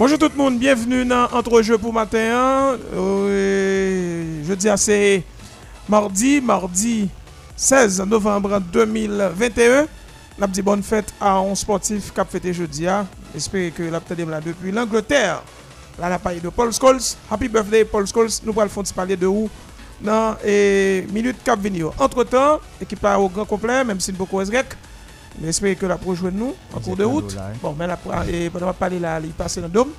Bonjour tout le monde, bienvenue dans Entre-jeux pour matin. Euh, dis assez mardi, mardi 16 novembre 2021. N'a dit bonne fête à un sportif qui a fêté jeudi. J'espère que l'abtadem là depuis l'Angleterre. Là, la paille de Paul Scholes. Happy birthday, Paul Scholes. Nous allons le parler de où dans les minutes qui venir. Entre-temps, équipe au grand complet, même si nous beaucoup rec. Grec. J'espère que la pour jouer nous en cours de route. Bon, mais là, pendant parler là, il passe dans le dôme.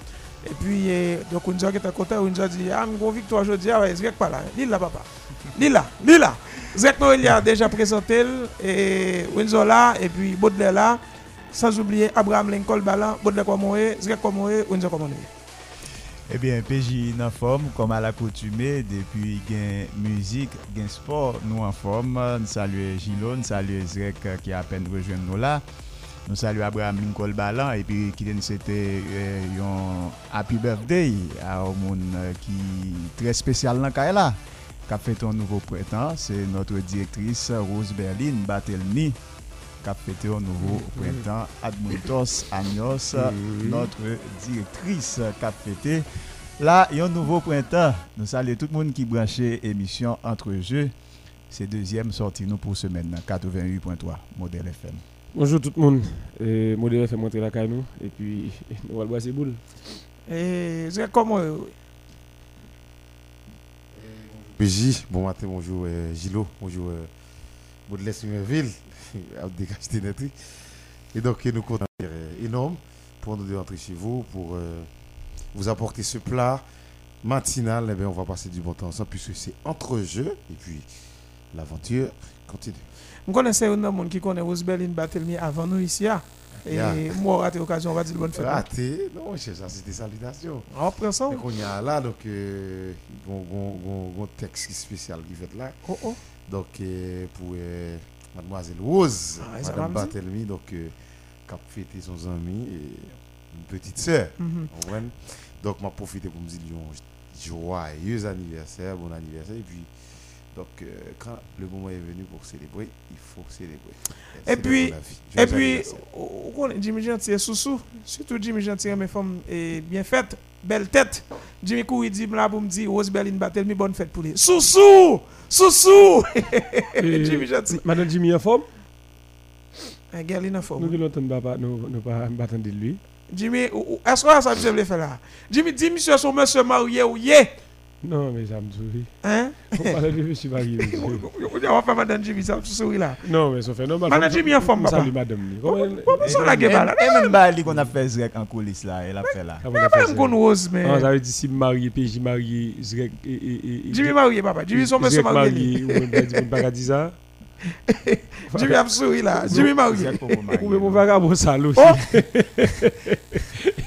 Et puis, donc, on nous a content, on nous a dit, ah, une victoire aujourd'hui, ah, Zrek pas là. Lille là, papa. Lille là, Lille là. Zrek Noël a déjà présenté, et Windsor là, et puis Baudelaire là. Sans oublier Abraham Lincoln Balan, Baudelaire Komoré, Zrek Komoré, Windsor Ebyen, eh peji nan form, kom al akoutume, depi gen muzik, gen sport, nou an form. Nou salue Gilo, nou salue Zrek ki apen rejwen nou la. Nou salue Abraham Lincoln Balan, epi ki den sete eh, yon happy birthday a ou moun eh, ki tre spesyal nan kare la. Kap feton nouvo pretan, se notre direktris Rose Berlin Batelmi. Qui a fêté un nouveau printemps. Admontos Agnos, notre directrice qui a fêté. Là, il y a un nouveau printemps. Nous saluons tout le monde qui branché émission Entre Jeux. C'est deuxième sortie nous pour semaine 88.3 Modèle FM. Bonjour tout le monde. Euh, Modèle FM monter la canou et puis nous allons boire ces boules. Et c'est comment PJ, bon matin, bonjour euh, Gilo, bonjour euh, Baudelaire Sumerville, Et donc, nous comptons énorme pour nous rentrer chez vous, pour euh, vous apporter ce plat matinal. Eh bien, on va passer du bon temps ensemble puisque c'est entre jeux et puis l'aventure continue. Je connaissais un homme qui connaît Rosebelline Batelmi avant nous ici. Hein. Et moi, raté l'occasion, on va dire bonne fête. Raté? Non, ça c'est des salutations. On prend ça. on y a là, donc, euh, un texte spécial qui fait là. Oh, oh. Donc, euh, pour euh, mademoiselle Rose, ah, madame Batelmi, donc, euh, qui a fêté son ami et une petite sœur. Mm -hmm. Donc, m'a profité pour me dire joyeux anniversaire, bon anniversaire. Et puis, donc, euh, quand le moment est venu pour célébrer, il faut célébrer. Et, puis, et puis, Jimmy Gentil est sous-sous. Surtout Jimmy Gentil, mes femmes est bien faite, belle tête. Jimmy Kou, il dit là pour me dire, Rose Berlin Battel, mi bonne fête pour lui. Sous-sous! Sous-sous! Jimmy Gentil. Madame Jimmy en forme? Elle est en forme. Nous ne l'entendons pas, nous ne pas attendre de lui. Jimmy, est-ce que ça vous faire là? Jimmy, dis monsieur son monsieur marié ou yé? Non, mais ça me sourit. Hein? On parle de monsieur marié. On va faire madame Jimmy, ça me sourit là. Non, mais ça fait normal. Madame Jimmy en forme, papa. Salut madame. Comment ça la gueule là? Et même Bali qu'on a fait Zrek en coulisses là, elle a fait là. Elle a fait une rose, mais. Non, j'avais dit si marié, PJ marié, Zrek et. Jimmy marié, papa. Jimmy son monsieur marié. Zrek marié, on va dire ça. Jimmy a souri là. Jimmy marié. Ou même on va bon salaud.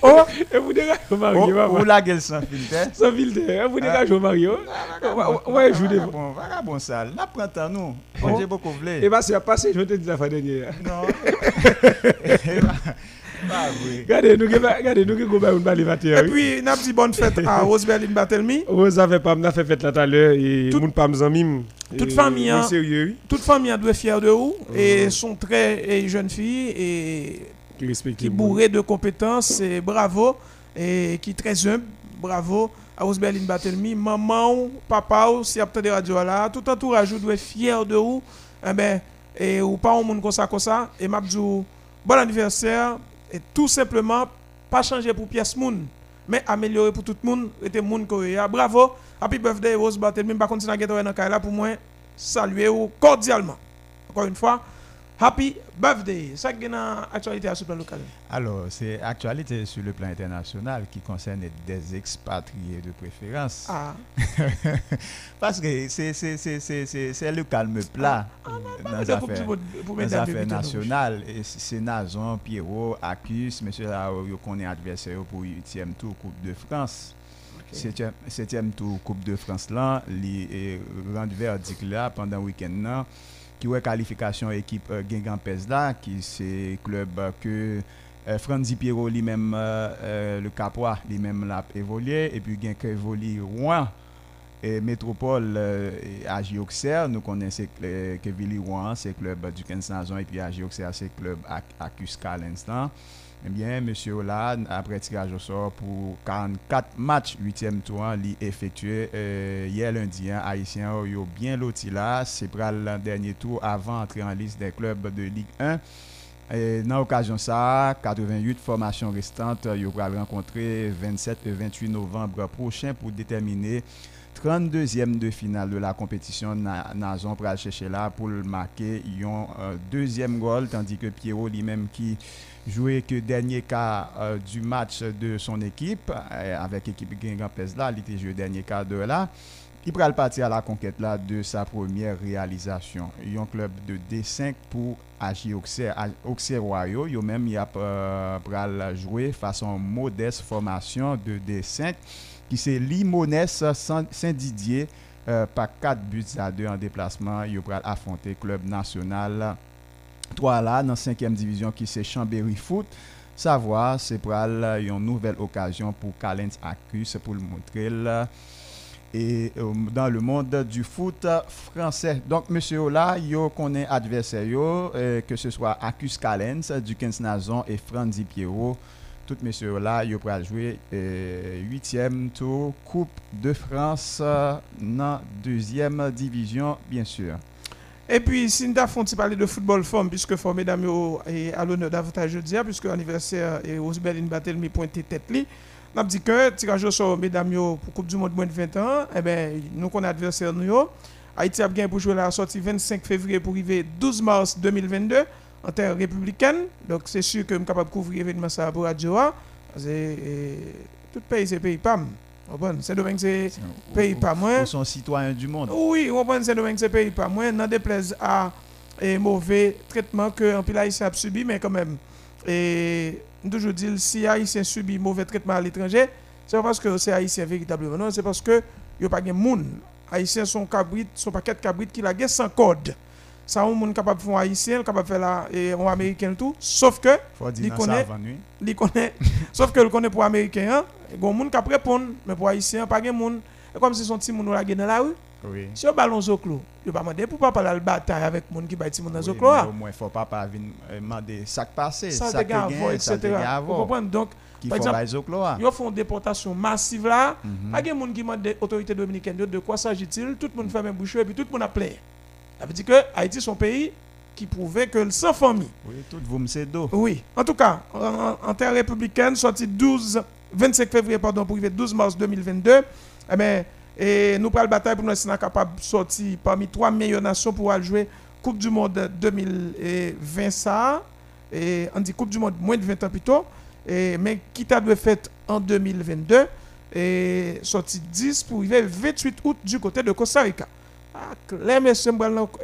Oh Et vous dégagez au marié, Ou la gueule sans filtre. Sans filtre. Et vous dégagez au marié. Ouais, je vous dis. Bon, vagabond sale. N'a printemps nous. On j'ai beaucoup voulu. Et bah c'est passé, je te dis la fin dernière. Non. Qui Et puis, nous avons dit bonne fête à Rose Berlin Batelmi. Rose avait pas, nous fait fête là tout à l'heure et nous pas mime. Toute famille, toute famille doit être fière de vous et sont très jeunes filles et qui bourrées de compétences et bravo et qui très humble, bravo à Rose Berlin Batelmi, maman, papa, si a peut-être radio là, tout entourage doit être fier de vous. Eh ben, et ou pas un monde comme ça comme ça et m'a bon anniversaire et tout simplement pas changer pour pièce moun mais améliorer pour tout le monde le monde bravo. Happy birthday Rose Barthélemy. Pas continuer à dans là pour moi saluer cordialement. Encore une fois Happy birthday. Ça qui est actualité sur le plan local. Alors, c'est actualité sur le plan international qui concerne des expatriés de préférence. Ah. Parce que c'est le calme plat ah, ah, dans les affaires, nationales. C'est Nazon, Pierrot, Acus, monsieur Raoul, qu'on est adversaire pour 8e tour Coupe de France. 7e tour Coupe de France là, les rendu verdict là pendant le week-end. ki wè kalifikasyon ekip uh, Gengan Pesda, ki se klub uh, ke uh, Franzi Piero li mèm euh, euh, le Kapwa li mèm la evolye, epi gen ke evoli Rouen, e Metropole euh, Aji Oxer, nou konen se ke Vili Rouen, se klub Duken Sanzon, epi Aji Oxer se klub Akuska ak l'instant. Ebyen, eh Monsie Olan apre tiraj o sor pou 44 match 8e touan li efektue euh, ye lundi an. Haitien yo yo bien loti la, se pral lan denye tou avan antre an lis de klub de Ligue 1. Et nan okasyon sa, 88 formasyon restante yo pral renkontre 27 et 28 novembre prochen pou determine 32e de finale de la compétition. Nazon aller chercher là pour marquer un euh, deuxième goal, tandis que Pierrot lui-même qui joué que dernier cas euh, du match de son équipe, euh, avec l'équipe Guingamp là, il était joué dernier cas de là. Il le partir à la conquête là de sa première réalisation. Il y a un club de D5 pour agir Auxerre Royaux. Il même il a euh, jouer façon modeste formation de D5 qui c'est Limonès Saint-Didier par 4 buts à 2 en déplacement. Il va affronter club national 3 là dans 5e division qui c'est Chambéry Foot. Savoir, c'est pour une nouvelle occasion pour Calens Acus pour le montrer et euh, dans le monde du foot français. Donc, monsieur là, yo connaît adversaire euh, que ce soit Acus Calens du 15 Nazon et Franzi Pierrot. Tout messieurs là, yo pour jouer 8e euh, tour Coupe de France dans deuxième division, bien sûr. Et puis, si nous avons parler de football femme, puisque for mesdames est à l'honneur davantage jeudi, puisque l'anniversaire et Rosebeline Battle mi pointé tête li. Nous avons dit que tirage au sort mesdames pour Coupe du Monde moins de 20 ans, eh ben, nous connaissons adversaire nous. Haïti a gagné pour jouer la sortie 25 février pour arriver 12 mars 2022 en terre républicaine. Donc c'est sûr que je suis capable de couvrir l'événement ça pour Radio. Tout pays c'est pays PAM. C'est domaine c'est pays pas moins. Ils sont citoyens du monde. Oui, c'est domaine c'est pays pas moins. N'en déplaise à et mauvais traitement que un pile haïtien a subi, mais quand même. Et toujours dire si haïtien subit mauvais traitement à l'étranger, c'est pas parce que c'est haïtien véritablement, non, c'est parce que y a pas de monde. Haïtiens sont cabrit, sont paquet de cabrit qui la sans code. Ça, un monde capable de faire haïtien, capable de faire là, et un américain tout. Sauf que, il connaît, il connaît, sauf que le connaît pour américain, hein, il y a monde qui répondre, mais pour haïtien, pas de monde. Comme si son petit monde la dans la rue. Oui. Si on ballon zoclo, il pas demander pour pas parler la bataille avec monde qui bâtit mon dans zoclo. Au moins, faut venir euh, demander ça passé, ça ça gain, etc. Vous comprenez? Donc par exemple, ils font une déportation massive là. Pas de monde qui demande autorités dominicaines de quoi s'agit-il Tout le monde fait même bouche et puis tout le monde a plein. Ça veut dire que Haïti est un pays qui prouvait que sans famille. Oui, tout vous me d'eau. Oui. En tout cas, en, terre républicaine, sorti 12, 25 février, pardon, pour arriver 12 mars 2022, eh bien, et nous prenons la bataille pour nous être capables de sortir parmi trois meilleures nations pour aller jouer Coupe du Monde 2020 ça. Et on dit Coupe du Monde moins de 20 ans plus tôt. Et, mais qui t'a fait en 2022 et sorti 10 pour arriver 28 août du côté de Costa Rica. Ah, messieurs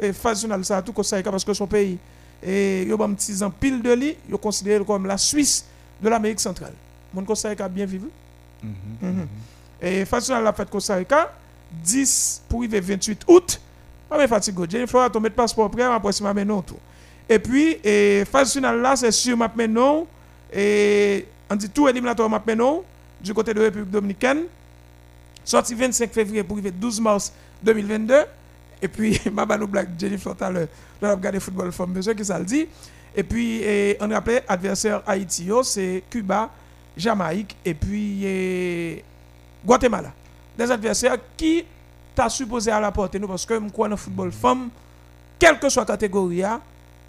et phase ça à tout parce que son pays et yo bam petit pile de lit, yo considéré comme la Suisse de l'Amérique centrale. Mon Costa Rica bien vécu. Mm -hmm. mm -hmm. Et phase la fête Costa Rica 10 pour arriver 28 août. Pas me fatigué. Jennifer a ton mettre passeport prêt après si m'a non tout. Et puis et phase finale là c'est sûr m'a non et on dit tout éliminatoire m'a non du côté de la République dominicaine. Sorti 25 février pour arriver 12 mars 2022. Et puis, ma nous blague Jennifer football femme, monsieur qui ça le dit? Et puis, on rappelle adversaire Haïti, c'est Cuba, Jamaïque et puis Guatemala. Des adversaires qui t'a supposé à la portée nous parce que nous crois dans football femme, quelle que soit la catégorie,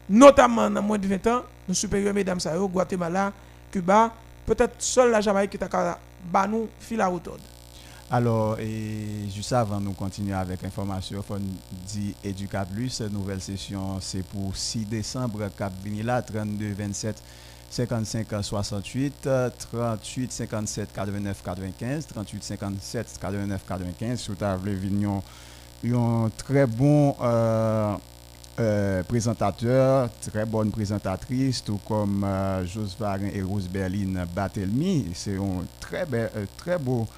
notamment dans moins de 20 ans, nous supérieurs mesdames, Guatemala, Cuba, peut-être seul la Jamaïque qui t'a nous fil à route. Alors, et juste avant nous continuer avec l'information, on dit Educa Plus, nouvelle session, c'est pour 6 décembre, Cap Vinila, 32 27 55 68, 38 57 89 95, 38 57 89 95. Sous table Vignon, un très bon euh, euh, présentateur, très bonne présentatrice, tout comme euh, Varin et Rose Berlin Batelmi. C'est un très, très beau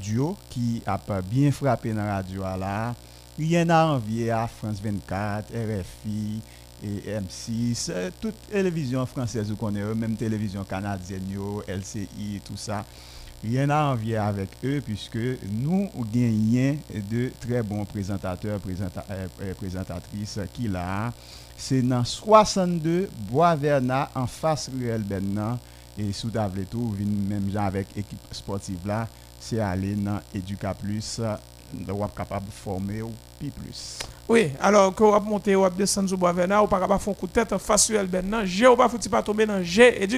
duo ki ap bien frape nan radyo ala, riyen nan anvye a France 24, RFI, et M6, tout televizyon fransez ou konen yo, menm televizyon kanadyen yo, LCI, tout sa, riyen nan anvye avèk e, pwiske nou genyen de tre bon prezentateur, prezenta, euh, euh prezentatris ki la, se nan 62 Boisverna, an fas Ruel Bennan, e sou davle tou, vin menm jan avèk ekip sportiv la, c'est aller dans Educa Plus, on capable de former ou plus. Oui, alors, va monter, on va descendre sur Boisvena, va pas faire un coup de tête face sur Ben non, G, va foutre pas tomber dans G.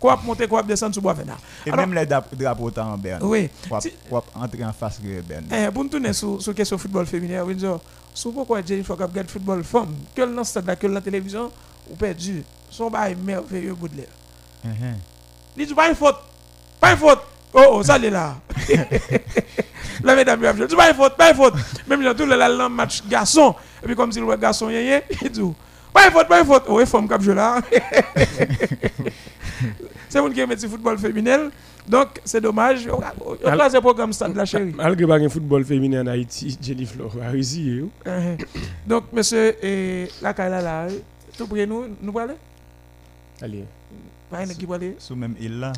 Quand on va monter, va descendre sur Boisvena. Et Alors- même les drapeaux en berne. Oui. On Si- entrer en face Ruel Bennan. Eh, pour nous tourner sur sur question football féminin, dire, sur pourquoi Jennifer Cap regarde football femme, que dans le stade, que dans la télévision, ou perdu, son bail merveilleux bout de l'air. Mhm. Il dit pas une faute. Pas une faute. Oh, oh, ça l'est là. La mesdames, il dit pas une faute, pas une faute. Même dans tout le match garçon. Et puis comme si le garçon yé il dit pas une faute, pas une faute. Oh, et femme cap là. C'est mon qui aime le football féminin. Donc, c'est dommage. On a ce programme stade la chérie. Malgré pas un football féminin en Haïti, Jennifer a réussi. hein. Euh, Donc, monsieur, et la Kaila là, tout pour nous, nous parler Allez, Une équipe aller. Sous même île là.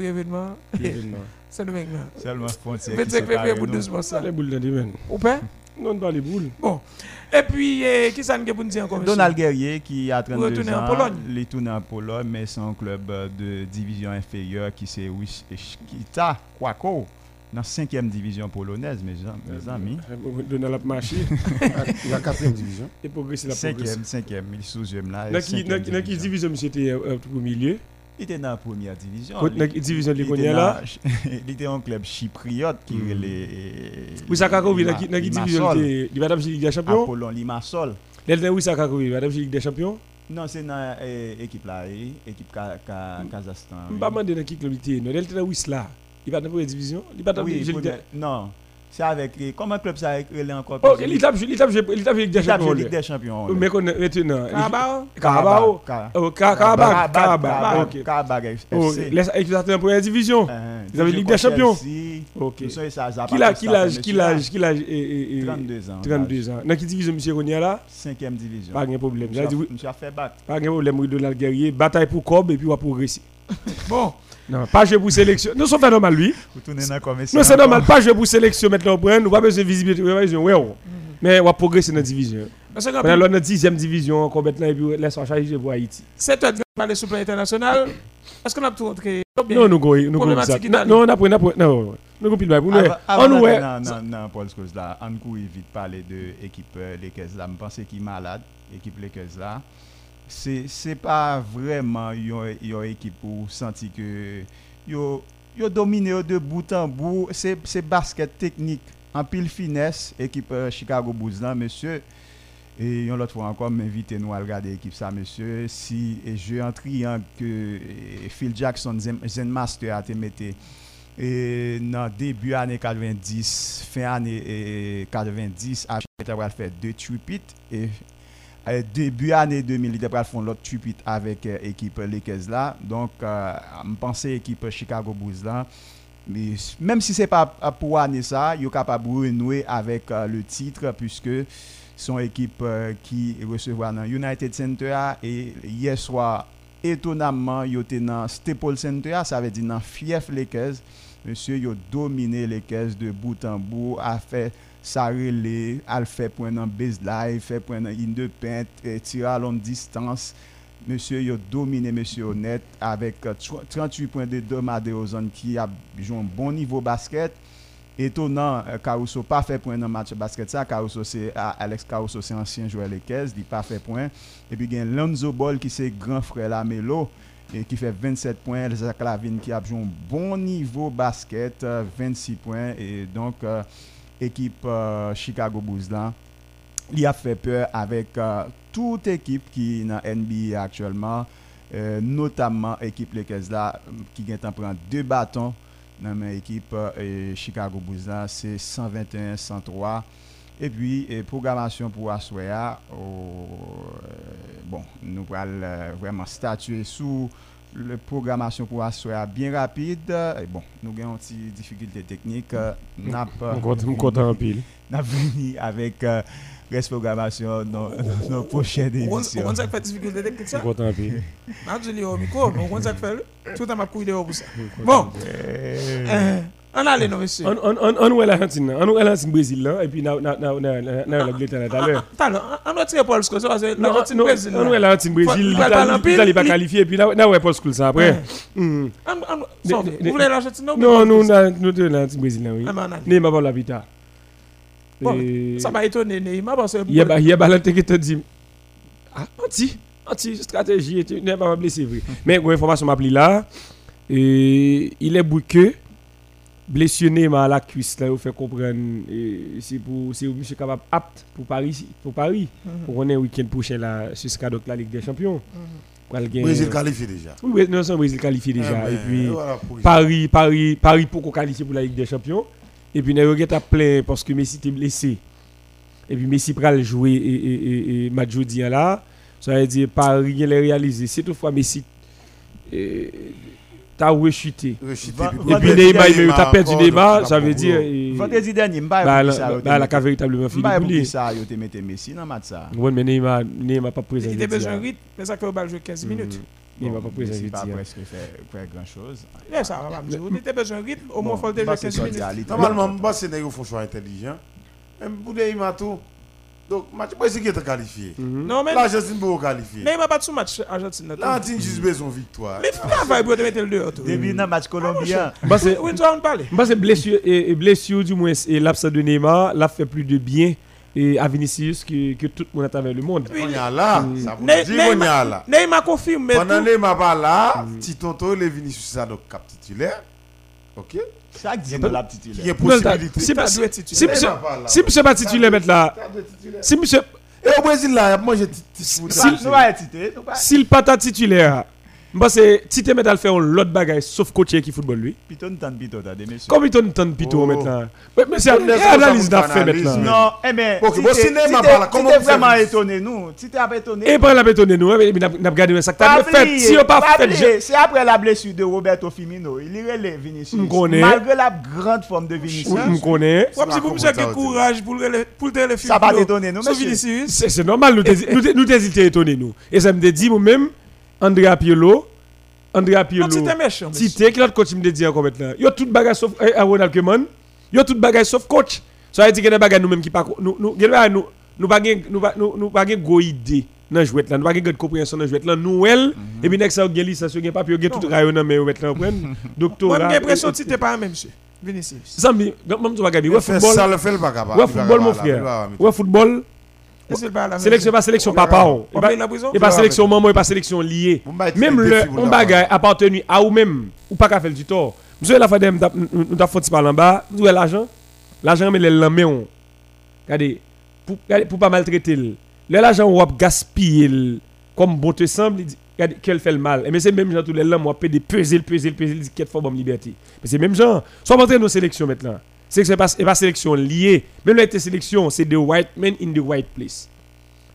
événement. le mec là. Seulement frontière. 25 février pour 12 mois ça. Les boules les mains. Ou pas Non, pas les boules. Bon. Et puis, eh, qui ça nous pour nous dire encore Donald Guerrier qui a 32 retourner en ans, Pologne. il est tourné en Pologne, mais c'est un club de division inférieure qui c'est Kita Kwako dans 5e division polonaise, mes, mes amis. Donald a marché. Il y a quatrième division. Et progresser la. 5e, 5e, il est sous-e là. Dans cinquième dans dans qui division. monsieur était euh, au milieu? Il était dans la première division. Dans la division de Il était là? dans- Il était un club chypriote qui Hmm. les. Oui, ça a dans qui dans qui division il était? Il va dans la Ligue des Champions? Apollon Limassol. Oui ça a il va dans la Ligue des Champions? Non, c'est dans l'équipe là, eh, équipe Ka- Ka- Kazakhstan. Je ne pas demander dans qui club il était. Non, l'Elden oui là? Il va dans la première division. Il va dans Oui, non. C'est avec. Comment un club ça avec encore Oh, il il tape Ligue des Champions. Ligue des Champions. Mais qu'on est maintenant. Carabao Carabao. Car- Oh, Car- Carabao. Carabao. Carabao. OK. Carabao Oh, FC. laisse équipe en première division. Euh, Ils avaient Ligue des Champions. OK. a mais qui celui-là, l'âge qui l'âge et- et- 32 ans. 32 ans. Dans quelle division monsieur Konya là? 5e division. Pas de problème. Monsieur a- a fait bac. pas de problème Donald Guerrier, bataille pour Cobb et puis on va progresser. Bon. Non, pas jouer pour sélection. Non, c'est pas normal lui. Vous. Non, c'est normal pas jouer pour sélection maintenant on nous pas besoin de visibilité, ouais, ouais. Mais on va progresser dans la division. Parce que dans la 10e division encore maintenant et puis laisse en charger pour Haïti. c'est toi qui parler sur le plan international. Est-ce qu'on a tout rentré? Non, nous nous. Non, on a pris, on a pris, non, nous nous. On nous dans- dans- dans Paul là, on court vite parler de l'équipe euh, Lakers là. Je pense qu'il est malade, l'équipe Lakers là. C'est c'est pas vraiment une une équipe pour sentir que yo yo dominé de bout en bout, c'est basket technique en pile finesse équipe euh, Chicago Bulls là monsieur. Et une autre fois encore, m'inviter nous à regarder l'équipe ça, monsieur. Si et jeu en triangle que eh, Phil Jackson, Zen, Master a été metté et dans début année 90, fin eh, 90, a fait deux tripit et eh, début année 2000, il a fait l'autre tripit avec eh, équipe Lakers. Donc, euh, je pense équipe Chicago Bulls là. Mais même si c'est pas pour année ça, il est capable de renouer avec euh, le titre puisque son équipe euh, qui recevra dans United Center et hier soir étonnamment il était dans Staples Center ça veut dire dans fief Lakers monsieur il a dominé caisses de bout en bout a fait ça relais a fait point dans baseline fait point dans in de paint et tir à longue distance. Monsieur il a dominé monsieur honnête avec euh, 38 points de Domadeo Zone qui a joué un bon niveau basket. Étonnant euh, Caruso pas fait point dans le match basket ça. Caruso c'est ah, Alex Caruso c'est ancien joueur caisses il pas fait point. Et puis il y a Lonzo Ball qui c'est grand frère la Melo et qui fait 27 points. Elsa Clavin qui a joué un bon niveau basket euh, 26 points. Et donc euh, équipe euh, Chicago Bulls là il a fait peur avec euh, toute équipe qui est dans NBA actuellement euh, notamment équipe Lakers là qui vient en deux bâtons dans ma équipe euh, Chicago Bulls c'est 121 103 et puis programmation pour Aswea bon nous allons vraiment statuer sous le programmation pour asseoir bien rapide. Et bon, nous avons une petite difficulté technique. euh, n'a pas- Je suis content en pile. n'a venu avec euh, reste programmation dans nos prochaines On émissions. on ça fait difficulté technique ça? content en pile. M'a dit au micro, mais on ça fait tout à ma couille dehors pour ça. Bon, on allait non monsieur. On on on on est l'Argentine, on est l'Argentine Brésil là et puis na na na na na na la Angleterre tout à l'heure. On va tirer Paul Scholes parce que l'Argentine Brésil. on est l'Argentine Brésil, l'Italie l'Italie pas li- qualifié et puis là là ouais Paul Scholes après. Hmm. On- on- Vous voulez l'Argentine non? Nous nous l'Argentine Brésil là oui. Ah, on a- Neymar pas la vita. Bon, Ça m'a étonné Neymar parce que Il y a ba- il y a Valentin qui te dit? Ah anti anti stratégie n'es pas blessé vrai. Mais une information m'a pris là il est bouqueux Neymar à la cuisse là, il fait comprendre c'est pour c'est monsieur capable apte pour Paris pour Paris pour qu'on ait week-end prochain là ce sera donc la Ligue des Champions. Pour le gagner- Brésil qualifié déjà. Oui, non, c'est Brésil qualifié déjà et puis voilà pour- Paris, Paris, Paris pour qu'on qualifie pour la Ligue des Champions. Et puis, Nayo a plein parce que Messi était blessé. Et puis, Messi pral jouer et, et, et, et match là. Ça veut dire Paris il est réalisé. C'est toutefois Messi euh, t'as rechuté. Rechuté, Va- Et puis Neymar, il a perdu Neymar, ça la veut dire. Vendredi dernier, Bah, bah, ka véritablement fini ça, yo te mette Messi dans match ça. Ouais, mais Neymar, Neymar pas présent. il était besoin de rythme, mais ça fait au bal jouer 15 minutes. Neymar pas présent. Jeudi, pas presque fait faire grand chose. Ouais, ça va pas me dire. Il était besoin de rythme, au moins Bon, il faut déjà bah, 15 c'est minutes. Normalement, les font choix intelligent. Même pour Neymar tout. Donc, match Brésil qui est qualifié. Mhm. Non, mais L'Argentine pour qualifier. Neymar pas de sous match Argentine. L'Argentine juste besoin de victoire. Mais travail pour te mettre le dehors. Depuis dans match colombien, Bah, Oui, tu vas en parler. Moi, c'est blessure, et, et blessure du moins, et l'absence de Neymar, l'a fait plus de bien et à Vinicius que, que tout le monde à travers le monde. Oui, On y a là. Mm. Ça vous Ne- dit, on y a là. Neymar confirme, mais Pendant. Neymar pas là, il est venu sur ça, donc cap titulaire. Ok chaque dimanche la petite Qui est Non, t'as- possibilité. si- titulaire. monsieur, Neymar pas là. si monsieur pas titulaire mettre là, T'as deux titulaires. si monsieur, Et au Brésil moi petit foot. Si- ta moi mettre à le faire l'autre bagaille sauf coacher qui football lui. Pito nous tente pito, t'as des messieurs. Comme tant de pito Oh. maintenant. Mais c'est analyse faire analyse, maintenant. mais- Non, eh bien, Ok, bon, t'es- pas là, comment vraiment étonné, nous. Si t'es pas étonné. Et pas la bétonner nous, hein, mais n'a regardé ça que Pas fait. Si on pas pas fait C'est après la blessure de Roberto Firmino. Il est relève Vinicius. Malgré la grande forme de Vinicius. on me connaît. Comme si vous monsieur qui courage pour le pour le film. Ça va t'étonner, nous. Vinicius. C'est c'est normal, nous nous t'hésitons étonner nous. Et ça me dit moi-même, Andrea Pirlo, Andrea Non, Pirlo. Tite, qui l'autre coach me dit encore maintenant. Yo tout bagage sauf eh, eh, Ronald Koeman. Yo tout bagage sauf coach. Ça veut dire qu'il y a des bagages nous-mêmes qui pas nous nous nous nous pas nous nous nous pas go idée dans jouet là, nous pas grande compréhension dans jouet là. Nous elle et puis next ça gen licence, gen papier, gen tout rayon dans mais jouet là prendre Moi, j'ai l'impression que c'était pas même, monsieur. Vinicius. Me même tu vas regarder, ouais Ouais, football. Ça le fait le pas capable. Ouais football mon frère. Ouais football. Va la Sélection pas sélection papa. on. On Et pas- la sélection maman, et pas sélection liée. Même le on bagay appartenu à ou même ou pas qu'à faire du tort. Monsieur la fois dem nous t'a fait par en bas, nous avons l'argent? L'argent mais lamé on. Regardez pour pas maltraiter l'argent on va gaspiller le, comme bon te semble, il dit regardez qu'elle fait le mal. Mais c'est même gens tous les lames on des peser peser peser il dit qu'elle faut bonne liberté. Mais c'est même gens. Soit montrer nos sélections maintenant. Que c'est pas pas sélection liée. Même là sélection, c'est the white men in the white place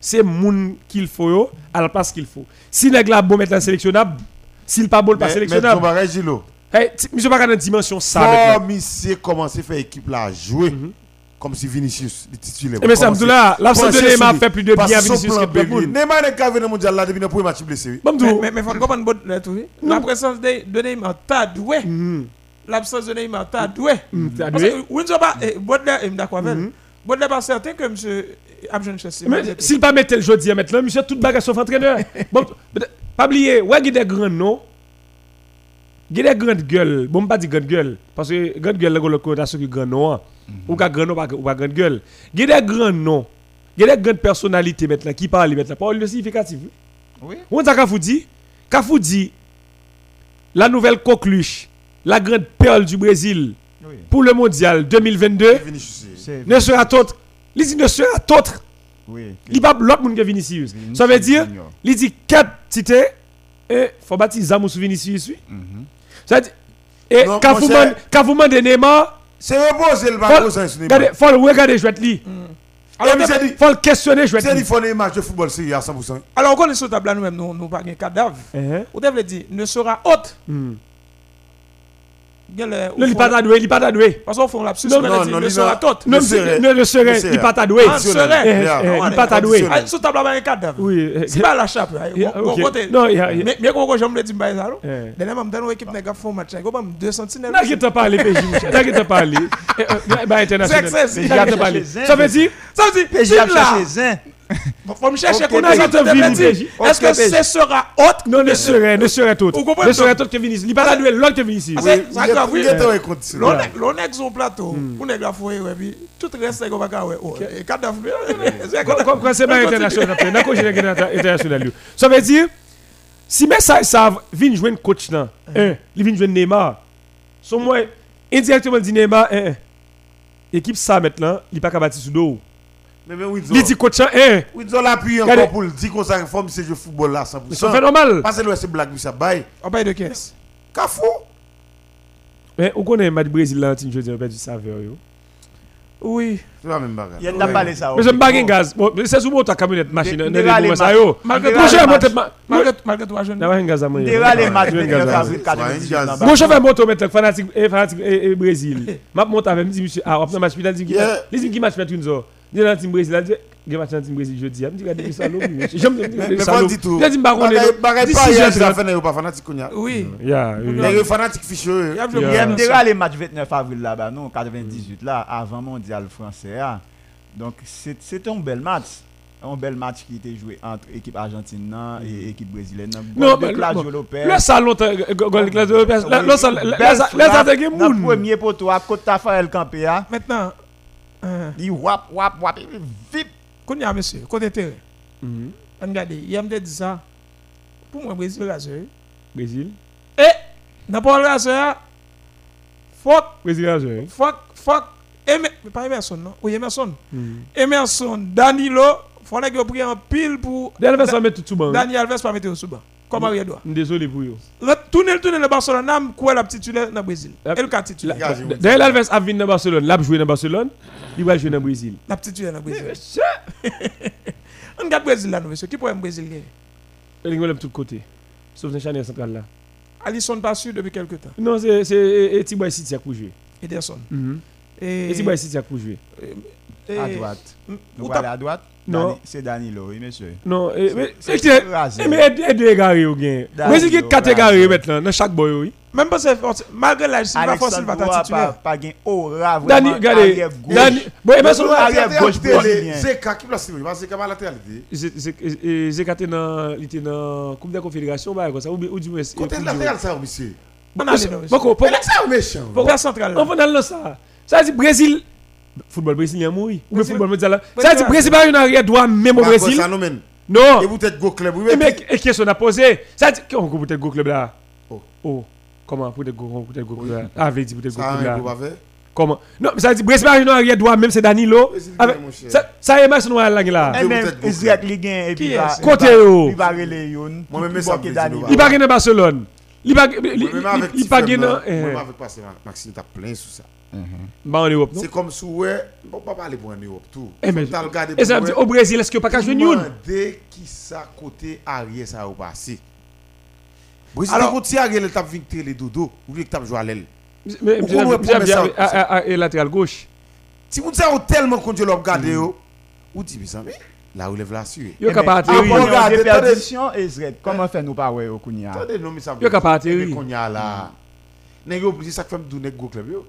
c'est moun qu'il faut yo, à la place qu'il faut. Si nèg la bon mettre sélectionnable, s'il pas bon pas Mais- Mais sélectionnable. bagage, Gilo. Hey, monsieur pas dans dimension ça maintenant. monsieur commencer à faire équipe là jouer. Comme si Vinicius, le titulaire. Eh mais ça là, l'absence de Neymar fait plus de bien à Vinicius que tout le B, monde. Neymar n'est qu'à venir mondial là depuis le premier match blessé. Mais mais mais faut comprendre bon là tout. La présence de de Neymar t'a doué. L'absence de Neymar t'a doué. Mhm, t'as doué. pas Baudelaire est d'accord avec. Baudelaire pas certain que monsieur a besoin de chasser. Mais s'il pas mettre le à mettre là, monsieur tout bagage sauf entraîneur. Bon, pas oublier, ouais, il y a des grands noms. Il y a des grandes gueules. Bon, pas dire grande gueule parce que grande gueule là le connotation que grand nom. hein. Ou ka grand nom pas ou pas grande gueule. Il y a des grands noms. Il y a des grandes personnalités maintenant qui parlent maintenant. Parole de significatif. Oui. On t'a Kafou dit, Kafou dit, la nouvelle coqueluche, la grande perle du Brésil Oui. pour le mondial 2022 Vinicius. C'est- ne sera autre. Il dit ne sera autre. Oui. Il pas l'autre monde que Vinicius. Ça veut dire, il dit 4 titres et faut baptiser Zamou sous Vinicius. Oui. Mhm. Ça veut dire, et Non, quand vous demandez- Neymar, C'est reposé le regardez- faut le regarder. Alors, c'est dit- Faut le questionner, je vais c'est dit, dire. faut des matchs de football sérieux à 100%. Alors, on connaît ce tableau nous-mêmes, nous n'avons pas de cadavre. Hein? Ou devrait dire, ne sera haute. Hmm. Non, il pas t'adoué, il pas t'adoué. Parce qu'on fait un lapsus, Non, non, non, il sera haute. Non, ne le serait, Le il pas t'adoué. Ah, serait. Eh, eh, eh, Il pas t'adoué. conditionnel. Ah, Ce tableau, il y a un cadavre. Oui. eh, C'est pas la chape. hein. Non, il il Mais quand j'aime le dire, bah, ça, non? Eh. Dernièrement, je me donne une équipe qui fait un match. Il y a 2 sentinelles. T'inquiète pas, les PJ, monsieur. T'inquiète pas, les. Eh, eh, Bah, international. C'est excessif. Ça veut dire, Ça veut dire, PJ a cherché. Faut me chercher qu'on a. Est-ce que ce sera haute? non, ne serait, ne serait comprenez Ne serait tout que Vinicius. Il pas t'adoué, l'autre que Vinicius. Ah, c'est- ça grave, oui. Est. L'on sur plateau, on est puis tout reste, c'est qu'on va faire, et cadavre, c'est pas international pas international. lui. Ça veut dire, si ça, ça vient jouer un coach là, hein, il vient jouer Neymar. Son moins, indirectement dit Neymar, équipe ça maintenant, il pas capable de sous dos. Mais mais Il dit coach là, hein, Wilson l'appui Regardez. encore pour le dire qu'on c'est jeu football là 100%. ça fait normal. Parce que c'est blague, ça baille. On paye de caisse. Cafou. Mais on connaît le match Brésil là, je dis, on perd du saveur. yo. Oui. C'est la même bagarre. Il y a de ça. Mais je me bague gaz. C'est souvent ta camionnette machine. Déraler les ça yo. Malgré monté ma. Malgré, malgré toi, jeune. D'avoir un gaz à moi. Dera les matchs Je vais 29 gaz. avril 98 Ouais, dans Moi, je fais moto maintenant, fanatique, eh, fanatique eh, eh, Brésil. Ma monte avec, me dit, monsieur, ah, on a match, il dit, il dit, qui match fait une zone. Il dit, dans team Brésil, il dit, il match dans team Brésil jeudi. Il me dit, regardez, ça, l'eau, bah, pas hier, fait n'est pas fanatique qu'on y a. Oui. Les fanatiques ficheux. Il y a les matchs 29 avril là-bas, non, 98 là, avant mondial français. ah. Donc c'était un bel match. Un bel match qui était joué entre équipe argentine nan et équipe brésilienne. Non, mais Claudio bon, Lopez. Le salon, gol de Lopez, le salon, les attaques moun. premier poteau à côté ah. Maintenant, euh, il wap, wap, wap, il vip. qu'on y a, monsieur, côté terrain. Mhm. Regardez, il y a me dit ça. Pour moi, Brésil, la sœur. Brésil? Eh, n'importe la sœur. Fuck, Brésil a joué. fuck, fuck. Emer- pas Emerson, non? Oui, Emerson. Mhm. Emerson, Danilo, fallait que vous priez en pile pour. Daniel Alves a mis tout sous banc. Daniel Alves pas mettre au sous Comme Mario doit. Désolé pour vous. Retournez le tourner le Barcelone, n'a quoi la petite titulaire dans le Brésil. La- Et le cas titulaire. Daniel Alves a venu dans Barcelone, l'a joué dans Barcelone, il va jouer dans Brésil. La petite titulaire dans le Brésil. On regarde le Brésil là, nous, monsieur. Qui pourrait le Brésil? Il est de tous côtés. Sauf dans Chanel central là. Alisson pas sûr depuis quelque temps. Non, c'est c'est Etiboy City qui a jouer. Ederson. Et. Etiboy City qui a jouer. Et- À droite. Mm, allons t'as- à droite. Non. Dani- C'est Danilo, oui, monsieur. Non, eh, mais C'est- c'est c'est rasé. eh, mais aide aide égaré ou bien. Mais c'est qui quatre égarés maintenant dans chaque boy oui. Même pas c'est force. Malgré l'âge, Boa ta pas titulaire. pas gain aura Dani, vraiment regardez. gauche. Dani, bon, Mais arrière gauche brésilien. C'est qui place, parce que c'est pas latéralité. Zekaté dans il était dans Coupe de la Confédération bah comme ça ou du moins. Côté latéral, ça, monsieur. On a les noms. Pourquoi Mais là, c'est un méchant. Pourquoi central On va dans ça. Ça dit Brésil football brésilien mourir ou bien football mondial. Ça dit Brésil pas une arrière droit même au Bah, Brésil. Ça nous mène. Non. Et vous êtes go club. oui, Eh, mais qu'est-ce qu'on a posé Ça dit qu'on peut être go club là? Oh. Oh. Comment peut être go club là? Ah, veut dire peut être go Ça a club un là. Comment? Non, mais ça dit Brésil pas une arrière droit même c'est Danilo. Ça ça est match noir là là. Même Israël Ligue 1 et puis est va- ce? il va- Côté, oh. Il va relayer yon. Moi, même ça, Danilo. va. Il gagné dans Barcelone. Il pas il- Tifem, dans là, eh, Moi, avec Maxime, t'as plein sur ça. Europe non? C'est comme si, ouais, on peut pas parler pour en Europe, tout. Eh, mais- Et ça ouais, au Brésil est-ce que pas qu'à Nyon Demandez qui ça côté arrière ça au passé. Brésil Alors- côté arrière le tape victoire les dodo, ou que tape jouer à l'aile? Mais bien et latéral gauche. Si vous savez tellement qu'on le regarder yo, ou dit mais ça mais la relève là sur. Yo Eh, capable atterrir. on Regardez, déperdition, Israël. Comment faire nous pas ouais au Kounia? Attendez non mais ça. Yo capable atterrir. qu'on y a là. Nèg yo obligé ça fait me donner go club yo.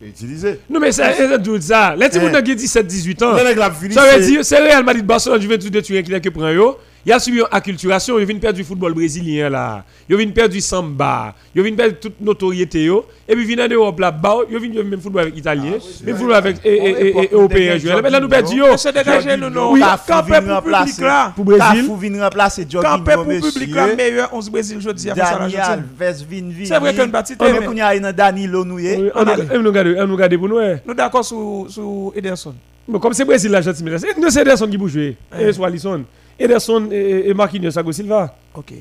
Utiliser. Non mais c'est tout ça. Les moun qui 17 18 ans. Ça veut dire c'est Real Madrid Barcelone Juventus de Turin qui n'est que prend yo? Il y a subi une acculturation, il vient perdre du football brésilien là. Il vient perdre du samba, il vient perdre toute notoriété yo et puis vient en Europe là bas, il vient même football avec italien, même football avec et- et- et- et- européen joueur. Mais là nous perdons yo. Se dégager nous non. Oui. Cafou pour public là. Pour Brésil. Cafou vient remplacer Jorginho, pour le public là. Meilleur 11 Brésil jeudi face à Dani l'Argentine. Alves vin vin. C'est vrai qu'on bâtit Mais il y a Danilo nou ye. Oui, On nous nous garde, on nous garde pour nous. eh? nous d'accord sur sur Ederson. Comme c'est Brésil là, gentil, mais c'est nous c'est Ederson qui peut jouer. Et soit Alisson. Ederson et et Marquinhos Thiago Silva. OK.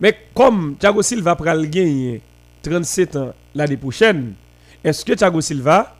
Mais comme Thiago Silva pral gagner 37 ans l'année prochaine, est-ce que Thiago Silva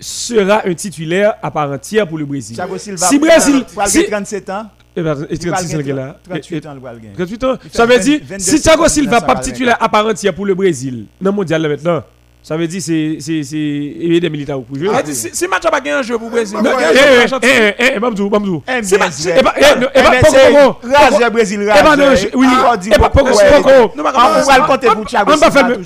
sera un titulaire à part entière pour le Brésil? Thiago Silva. Si Brésil- si- 37 ans. Eh ben, et il va 36 ans, gagner là. 38 ans, le va le gagner. 38 ans. Il fait Ça veut 20 dire, 22 si Thiago Silva pas titulaire à part entière pour le Brésil, dans le mondial là maintenant, ça veut dire c'est c'est c'est aider des militaires pour jouer. Ah, Si match a pas gagné un jeu pour Brésil. Eh, eh, eh, eh, eh, Bamdou, Bamdou. Eh, pas-. Eh eh, eh Poco, Poco. Brésil, oui. Ah, Eh beaucoup, Poco. Poco. Ah, on va le compter pour Thiago.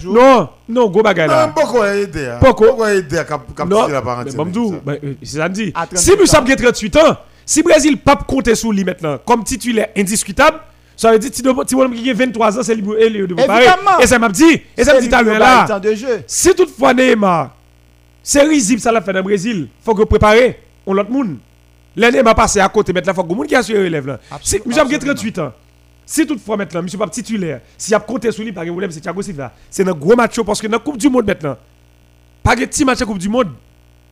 Non, non, go Non, là. Pourquoi aider hein? Poco. À la mais Bamdou, euh, c'est ça me dit. À Si 38 Moussa ans. a 38 ans, si Brésil pas compter sur lui maintenant comme titulaire indiscutable, ça veut dire que si bonhomme qui a 23 ans, c'est lui et lui de. Évidemment. Et ça m'a dit, et ça me dit tout à l'heure là. Si toutefois Neymar, c'est risible ça l'a fait dans le Brésil, faut que préparer on l'autre monde. Le Neymar passé à côté maintenant, faut que monde qui relève là. Si monsieur a 38 ans. Si toutefois maintenant, monsieur pas titulaire, si a compté sur lui par problème c'est Thiago Silva. C'est un gros match parce que dans la Coupe du monde maintenant. Pas de petit match à Coupe du monde.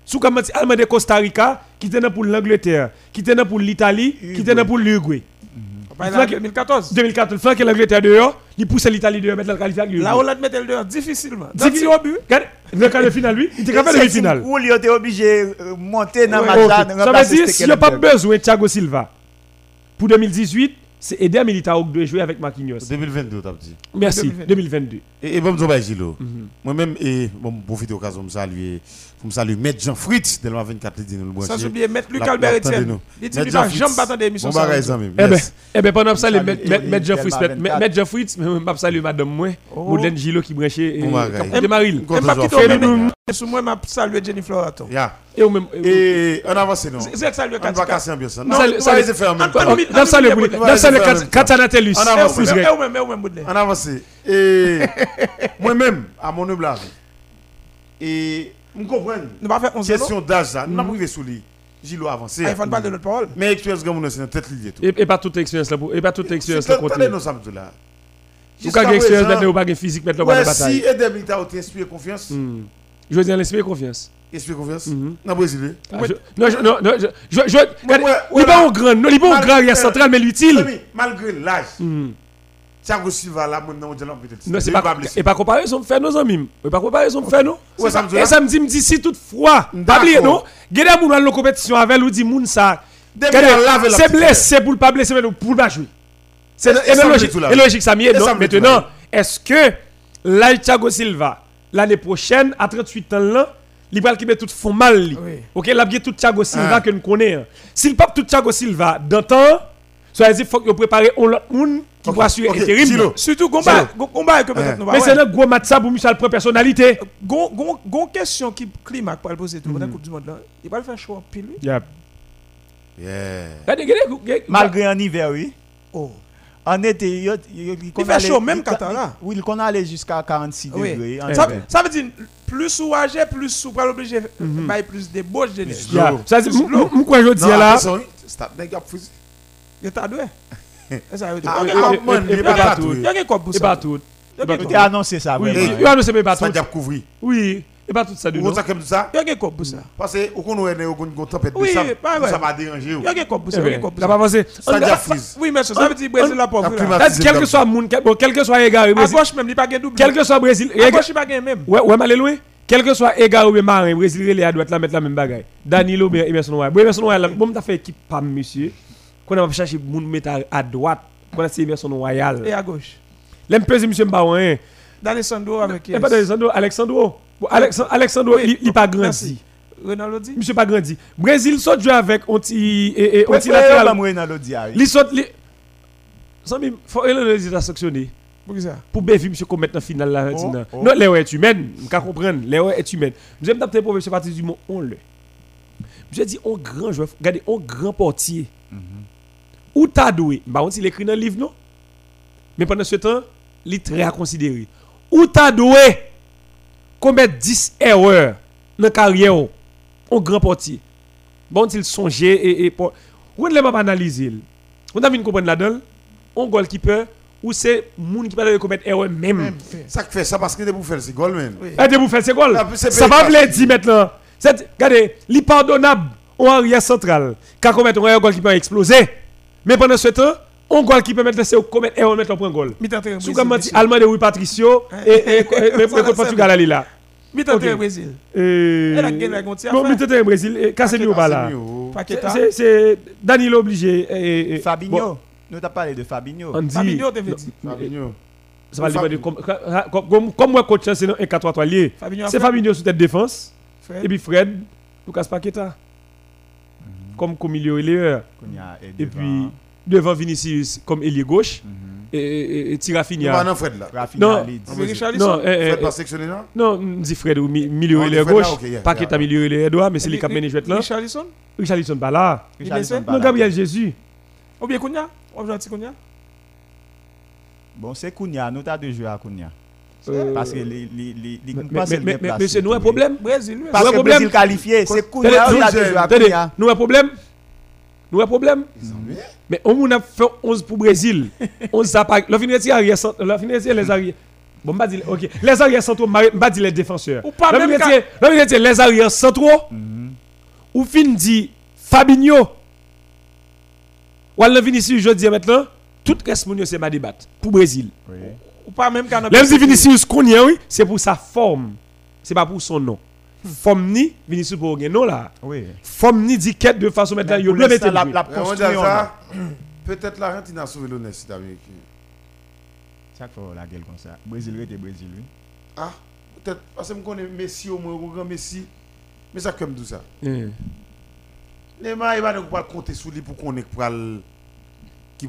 Sous comme Allemagne de Costa Rica, qui était pour l'Angleterre, qui était pour l'Italie, qui était pour l'Uruguay. Bah, là, 2014. 2004, le flanc que l'Angleterre dehors, il pousse l'Italie dehors, mettre la qualifié avec l'Uruguay. La Hollande mettait le dehors difficilement. Difficile. au but. Regarde, le quart de finale, lui, il était capable de finale. Où il était obligé de monter dans match là, Ça veut dire, s'il n'y a pas besoin de Thiago Silva pour 2018, c'est aider Militao de jouer avec Marquinhos. 2022 t'as dit. Merci, 2022. 2022. Et, et bon, je Gilo. Mhm. Moi-même, et bon, profiter de l'occasion de me saluer, pour me saluer Maître Jean Fritz, de l'an 24, dit nous le Sans brancher. oublier mettre Luc La- Albert la- Etienne. attendez-nous. Il dit Mettre lui pas Jean Fritz. battre d'émission Bon bagage, amis. Eh ben, eh ben pendant ça, mettre Tony, mettre Jean Fritz, Thelma mettre 24. mettre Jean Fritz, mais pas saluer madame moi, Oh. Moudlen Gilo qui branchait et Bon bagage. Cap de Maril. Contre Même pas Jean quitter au Fritz. même. Sous moi, m'a salué Jenny Floraton. Ya. Et au même Et on avance, non. C'est c'est que salué On va Katika. casser l'ambiance. Non, Salut- on va salut- les faire en même Antoine temps. Mil- dans ça le Antoine boule, Mil- dans ça le on va les faire. Catanatelus. On Eh, avance. ou même, Fils eh, ou même, eh, ou même, Boudelaire. On avance. Et moi-même, à mon humble avis, et vous comprenez, Nous va faire 11 ans. question d'âge, ça, nous n'avons pas privé sous lui. Gilo avancé. Ah, Il faut pas de notre parole. Mais expérience comme nous, c'est une tête liée. tout. Et et pas toute expérience là, pour- et pas toute expérience là Attendez, continue. nous sommes tous là. Ou Jusqu'à pas expérience présent, maintenant, ou pas physique maintenant, ou pas de Ouais, bataille. si Edem Militao t'inspire confiance, Hmm. Je veux dire, l'inspire confiance. inspire confiance, Mhm. dans le Brésil. Ah, je- Non, non, non, je, je, il est voilà. pas au grand, non, il est pas au Mal- grand arrière central, mais l'utile. Malgré l'âge, Hmm. Thiago Silva là, maintenant, on dit peut-être. Non, c'est pas, va blesser. et pas comparaison, fait nos amis. Et pas fait ça me dit là. Et ça me dit, si toutefois, pas oublier, non, Gede moun dans la compétition avec ou dit, moun ça, à c'est blessé pour le pas blesser, mais pour le pas jouer. C'est logique, ça m'y est. Maintenant, est-ce que là, Thiago Silva, l'année prochaine, à 38 ans là, il va qui met tout font mal. li. Oui. Ok, il tout Thiago Silva Ah. que nous connaissons. S'il pas tout Thiago Silva d'antan, ça veut dire faut qu'il prépare un autre monde qui va assurer ok, intérim. Gilo. Surtout, combat, go- combat que peut-être nous va Mais c'est un gros match ça pour Michel prend personnalité. Gon gon- gon question qui climat pour le poser tout le monde dans la Coupe du Monde là. Il va le faire choix pile lui? Yeah. Malgré en hiver, oui. Oh. En été, il, il, il, fait chaud, même il- Qatar, là. Oui, qu'on allait jusqu'à 46 Oui. degrés. en Eh Ça, veut dire plus ou âgé, plus ou pas obligé Mhm. bailler plus de bouches de neige. Yeah. Slow. Ça, mou- quoi je dis là. stop, nèg a fouzi. Il t'a doué. Ça veut dire? Il pas tout. Il pas tout. Il a annoncé ça, Oui, il a annoncé mais pas Ça couvri. Oui, et pas tout ça de Ou nous. ça comme ça Il y a quoi pour ça parce que au qu'on est au qu'on tempête de Oui, ça pas vrai. ça va déranger ou. Il y a quoi pour ça Eh Il y a ben, quoi pour t'as pas ça pensé. Ça diap freeze. Oui, mais ça ça veut dire Brésil la pauvre. Quel que soit moun, bon, quel que soit égaré À Brésil, gauche même, il pas gain double. quel que soit Brésil, À gauche, il pas gain même. ouais, ouais, malé loin, quel que soit égaré ou bien marin, Brésil, relé à droite, là, mettre la même bagaille. Danilo, bien, Emerson Royal. Bon, Emerson Royal, bon, t'as fait équipe, pas monsieur. Qu'on a cherché moun mettre à- à droite, qu'on a c'est Emerson Royal. Et à gauche. L'aime peser monsieur Mbaouin. D'Alessandro avec. Et pas d'Alexandro, Alexandro. Bon, Alexandre, Alexandro, Oui, il il pas grandi. dit? Monsieur pas grandi. Brésil saute jouer avec petit et- latéral. l'autre diary. Li saute li Sans mi, faut elle les a sanctionné. Pour ça? Pour bien monsieur qu'on mette dans finale la Oh, oh. Non, Léo est humaine, je comprendre. Léo est humaine. Nous aime taper pour monsieur parti du mot on le. Je dis on grand joueur, regardez on grand portier. Ou t'as doué, bah on il écrit dans le livre non? Mais pendant ce temps, il est très à considérer. Ou t'as doué? Commettre 10 erreurs dans la carrière on grand portier. Bon il songeait et et pour on ne pas analyser. On a vu comprendre là-dedans, on goalkeeper ou c'est moun qui pas commettre erreur même. Ça que fait ça parce que de pour faire c'est goal man. Oui. Et de vous faire Ah, c'est Ça va vous dire maintenant. C'est regardez, l'impardonnable en arrière central quand commettre un erreur goal qui peut exploser. Mais pendant ce temps, on goal qui peut mettre c'est commettre erreur mettre un point goal. Sous Brésil, comme dit monsieur. Allemand de oui Patricio et et Portugal là. Brésil. Et... Gontière, Non, Brésil. Casemiro pas là. Paqueta. C'est- Danilo obligé. et- et- Fabinho. bon, Nous t'as parlé de Fabinho. Fabinho, t'es dit. Fabinho. Ça va Fab- dépendre de comme- moi coach c'est un 1-4-3-3 lié. C'est fait. Fabinho sous tête défense Fred. et puis Fred Lucas Paqueta. Comme comme milieu ailier Konya est et puis devant Vinicius comme ailier gauche Mhm. et, et, et va non Fred là. Rafinha Non. Non, Richarlison. eh, eh, Fred eh, pas sectionné là? Non, on dit Fred ou mi- milieu Fred là, gauche, Paqueta yeah. milieu ailier droit, mais c'est lui qui a mené jouet là. Richarlison? Richarlison pas là. Pas Non. Gabriel Jésus. Ou bien Kounia? Va jouer Kounia? Bon, c'est Kounia. Nous t'as deux joueurs à Kounia. Euh, Parce que les mais- bien c'est nous un problème. Brésil. Parce que problème. Brésil qualifié, c'est Kounia. Nous t'as deux joueurs à Attendez, Kounia. nous un problème. Nous un problème. Mais on a fait 11 pour Brésil. 11 ça pas. Le fin retire arrière le fin retire les arrières. Bon, m'a dit OK. Les arrières centraux, dit les défenseurs. Ou pas Le même le fin retire les arrières centraux. Mhm. Ou fin dit Fabinho. Ou le Vinicius je dis maintenant, tout reste mon c'est ma débat pour Brésil. Ou pas même quand on a Même si Vinicius connaît oui, c'est pour sa forme. C'est pas pour son nom. Forme ni Vinicius pour gagner non là. Oui. Forme ni dit quête de façon maintenant Mais yo mettre la le la Mais on dit construction. là. ça, Peut-être l'Argentine a sauvé l'honnêteté d'Amérique. Chaque fois la gueule comme ça. Brésil était Brésil oui. Ah, peut-être parce que je connais Messi au moins, au grand Messi. Mais ça comme tout ça. Eh. Neymar, il va pas compter sur lui pour qu'on ait pour le- qui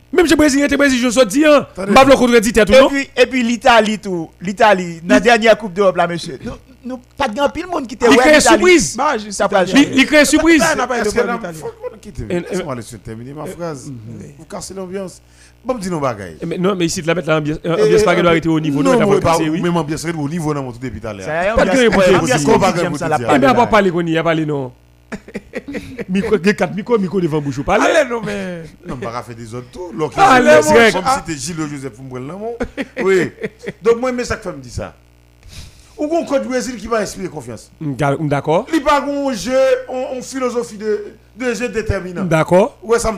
tout tout dit mais. Mais pas pas non. De a pas de. On pas. Eh, eh, eh. Pas pas- pas on. Pas pas étonné dans le même Brésil était Brésil je suis dit hein. Attendez. Pas le contredit tout Et puis, et puis l'Italie tout, l'Italie, dans la dernière Coupe d'Europe là, monsieur, nous, pas de grand pile monde qui était Il crée surprise. Bah. Il crée surprise. Pas quitte Eh, Laisse-moi terminer ma phrase. Vous cassez l'ambiance. Bon, dis nous bagaille. Mais non, mais ici, de la mettre l'ambiance Eh, l'ambiance pas eh, qu'elle doit arrêter au niveau. Non, pas- oui. même au niveau dans mon tout depuis tout à l'heure. Ça y est, Pas de j'aime ça, la Eh Eh parler, bien, on là. va parler qu'on y a parlé non. Micro, il y a quatre micros, micro devant bouche ou parler. Allez, non, mais. Non, on va faire des autres a- Grecs. Comme si c'était Gilles Joseph nom. Oui. Donc, moi, mais ça que fait me dire ça. Ou qu'on code Brésil qui va inspirer confiance. D'accord. Il n'y a pas un jeu, une philosophie de, de jeu déterminant. D'accord. Ouais, ça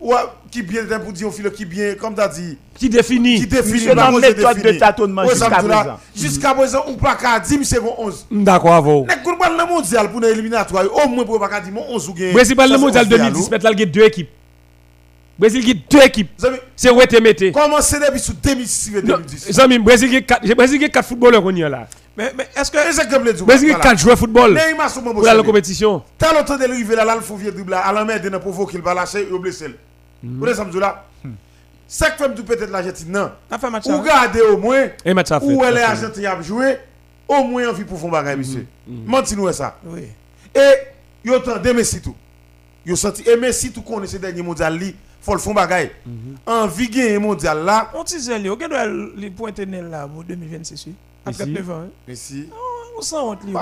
Ouais, qui bien pour dire au philo qui bien, comme tu as dit, Qui définit. qui définit la méthode de tâtonnement jusqu'à présent. Jusqu'à présent, on pas qu'à 10 secondes 11. D'accord, avant. Nek koun bal nan mondial pou nan eliminatoire, au moins pour pas qu'à dire mon 11 ou gen. Brésil, le c'est mondial on fait à 2010, là, il y a deux équipes. Brésil, il y a deux équipes. C'est où tu mettez? Comment c'est depuis sous 2006 et 2010 Zami, Brésil, il y a quatre- Brésil, il y a quatre footballeurs qu'on y a là. Mais, mais est-ce que. C'est comme le dit. Brésil, il y a quatre joueurs de football Neymar sur mon pour la compétition. T'as longtemps de l'arrivée là, là, le faux vieux dribble là, à la main de ne provoquer, il va lâcher, il blessé. Vous voyez ça me dit là Ça que fait tout peut-être l'Argentine, match Ou à fait. où elle est Argentine a joué, au moins envie pour faire bagaille, monsieur. Menti-nous ça. Oui. Et yo tande Messi tout. Yo senti et Messi tout connaît ce dernier mondial li, faut le fond bagaille. Envie gagner mondial là, On t'y zèle, on doit les pointer nel là pour 2026. oui. À Ici. 39 ans. hein. Messi. On s'en honte, lui.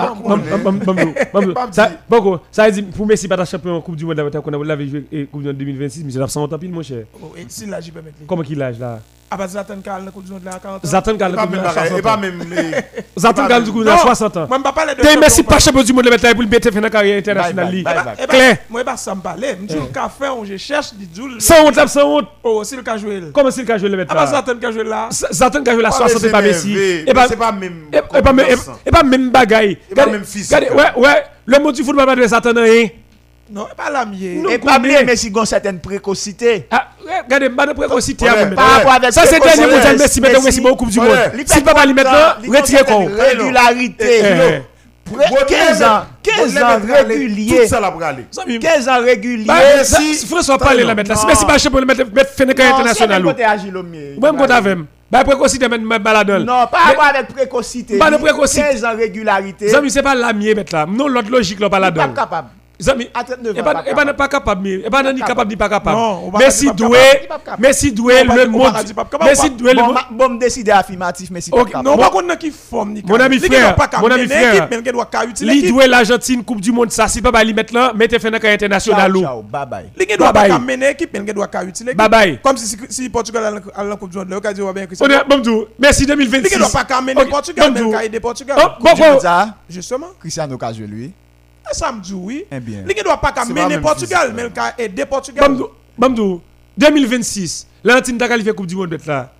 Ça, dit. bon, ça veut dire, pour Messi, pas champion en Coupe du Monde, qu'on a l'avait joué et Coupe du Monde 2026, mais c'est l'absent en pile, mon cher. Oh, Et si là, j'y peux mettre. lui. Comment qu'il âge là? Ah, bah, Zatan Karl, la Coupe du Monde là, à 40 ans. La Coupe du même Monde à bagaille, 60 et pas ans. même les Zatan gagne du coup à Non. 60 ans. Ne pas parler de. Champion, du monde le pour le mettre fin de carrière internationale. Bye, li. bye, Eh bye. bah, eh bah, Claire. Moi, pas ça me parler. Je on. Oh, si le cas joué. là. Comment c'est le cas jouer le mettre Ah, bah, là Zatan qui a joué là. Z- Zatan gagne la Pas 60 et pas les Messi. Et pas Regardez- même physique. regardez, Ouais, ouais. Le Non, pas la mienne. Et pas bien, mais si une certaine précocité. Ah, regardez, pas de précocité avec Ça, c'est le dernier précocité, mondial Messi, maintenant Coupe du. Monde. Il Si aller content, maintenant, retirez quoi. Régularité. Eh, Pré- 15 ans, 15 ans régulier. Tout ça la bralé. 15 ans régulier. Bah, François mettre là. Si Non. Messi pas champion le mettre. Même quand avec. Bah précocité baladol. Non, pas rapport avec précocité. Pas de précocité. 15 ans régularité. Zami c'est pas la mienne mettre là. Non l'autre logique pas là-dedans. capable. Zami, À 39 et ans, pas pas pas pas capable, pas ni capable ni pas capable. Va Messi pas pas doué, capable, pas capable. Messi doué On va le va monde. dire pas capable, Messi on va- doué le Bon, monde. bon, décider affirmatif, mais si Ok, pas non, Non, pas qu'on a qui forme ni Mon ami Li frère, pas mon ami frère. li Li doué l'Argentine Coupe du Monde ça, si pas li mettre là, mettez fin dans international Ciao, bye bye. Li doit pas mener équipe, mais li doit utile équipe. Bye bye. Comme si si Portugal a la Coupe du Monde, là, on ka dire ouais, ben On Cristiano. est bon tout. Merci Li gen 2026. doit pas mener Portugal, bon il ka aider Portugal. Bon, bon. ça? Justement, Cristiano a joué lui. Ça me dit oui? Eh bien. Li gen doit pas mener même Portugal, mais il aider Portugal. Bamdou, Bamdou, 2026, l'Argentine qualifié Coupe du Monde d'être là.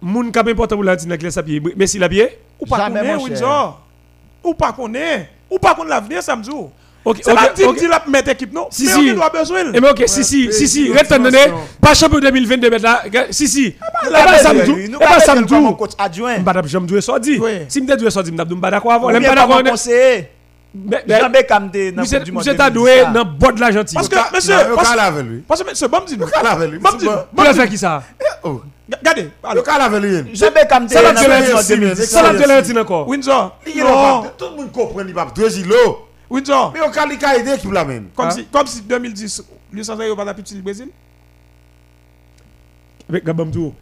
Moun ka important pour l'Argentine avec les sapiers. Messi la pied. Ou pas connaît. Windsor. Ou pas connaît. Ou pas connaît l'avenir, ça me dit. OK, C'est pas OK, dit dit la mettre équipe non? Si, mais si. doit besoin. Eh mais OK, si si si si, retourne motivation. pas champion 2022 mettre là. Si si. Là, pas samedi. pas samedi. mon coach adjoint. M'bada jamais jouer sorti. Si m'était jouer sorti, m't'a m'bada quoi avant. Ou L'aime bien pas pas d'accord. mon conseiller. Mais Jean Beckham te dans Monsieur Coupe du Monde monsieur t'a 2010, doué ça. dans bord de l'Argentine. Parce que, Non, monsieur, yo parce- ka la. Yo qui ça? Oh. Regardez. Yo Alors, ka la avec lui. Jean Beckham te Ça l'a dans de Coupe du Monde l'expérience, 2010. Ça l'a de Yes. l'Argentine encore. Windsor. Li gen Non. pas- Tout le monde comprend il pas deux gilo. Windsor. Mais yo ka li ka aider équipe la men. Comme Hein? si, comme si 2010, lui sans va la petite Brésil? avec Gabamdou. Il est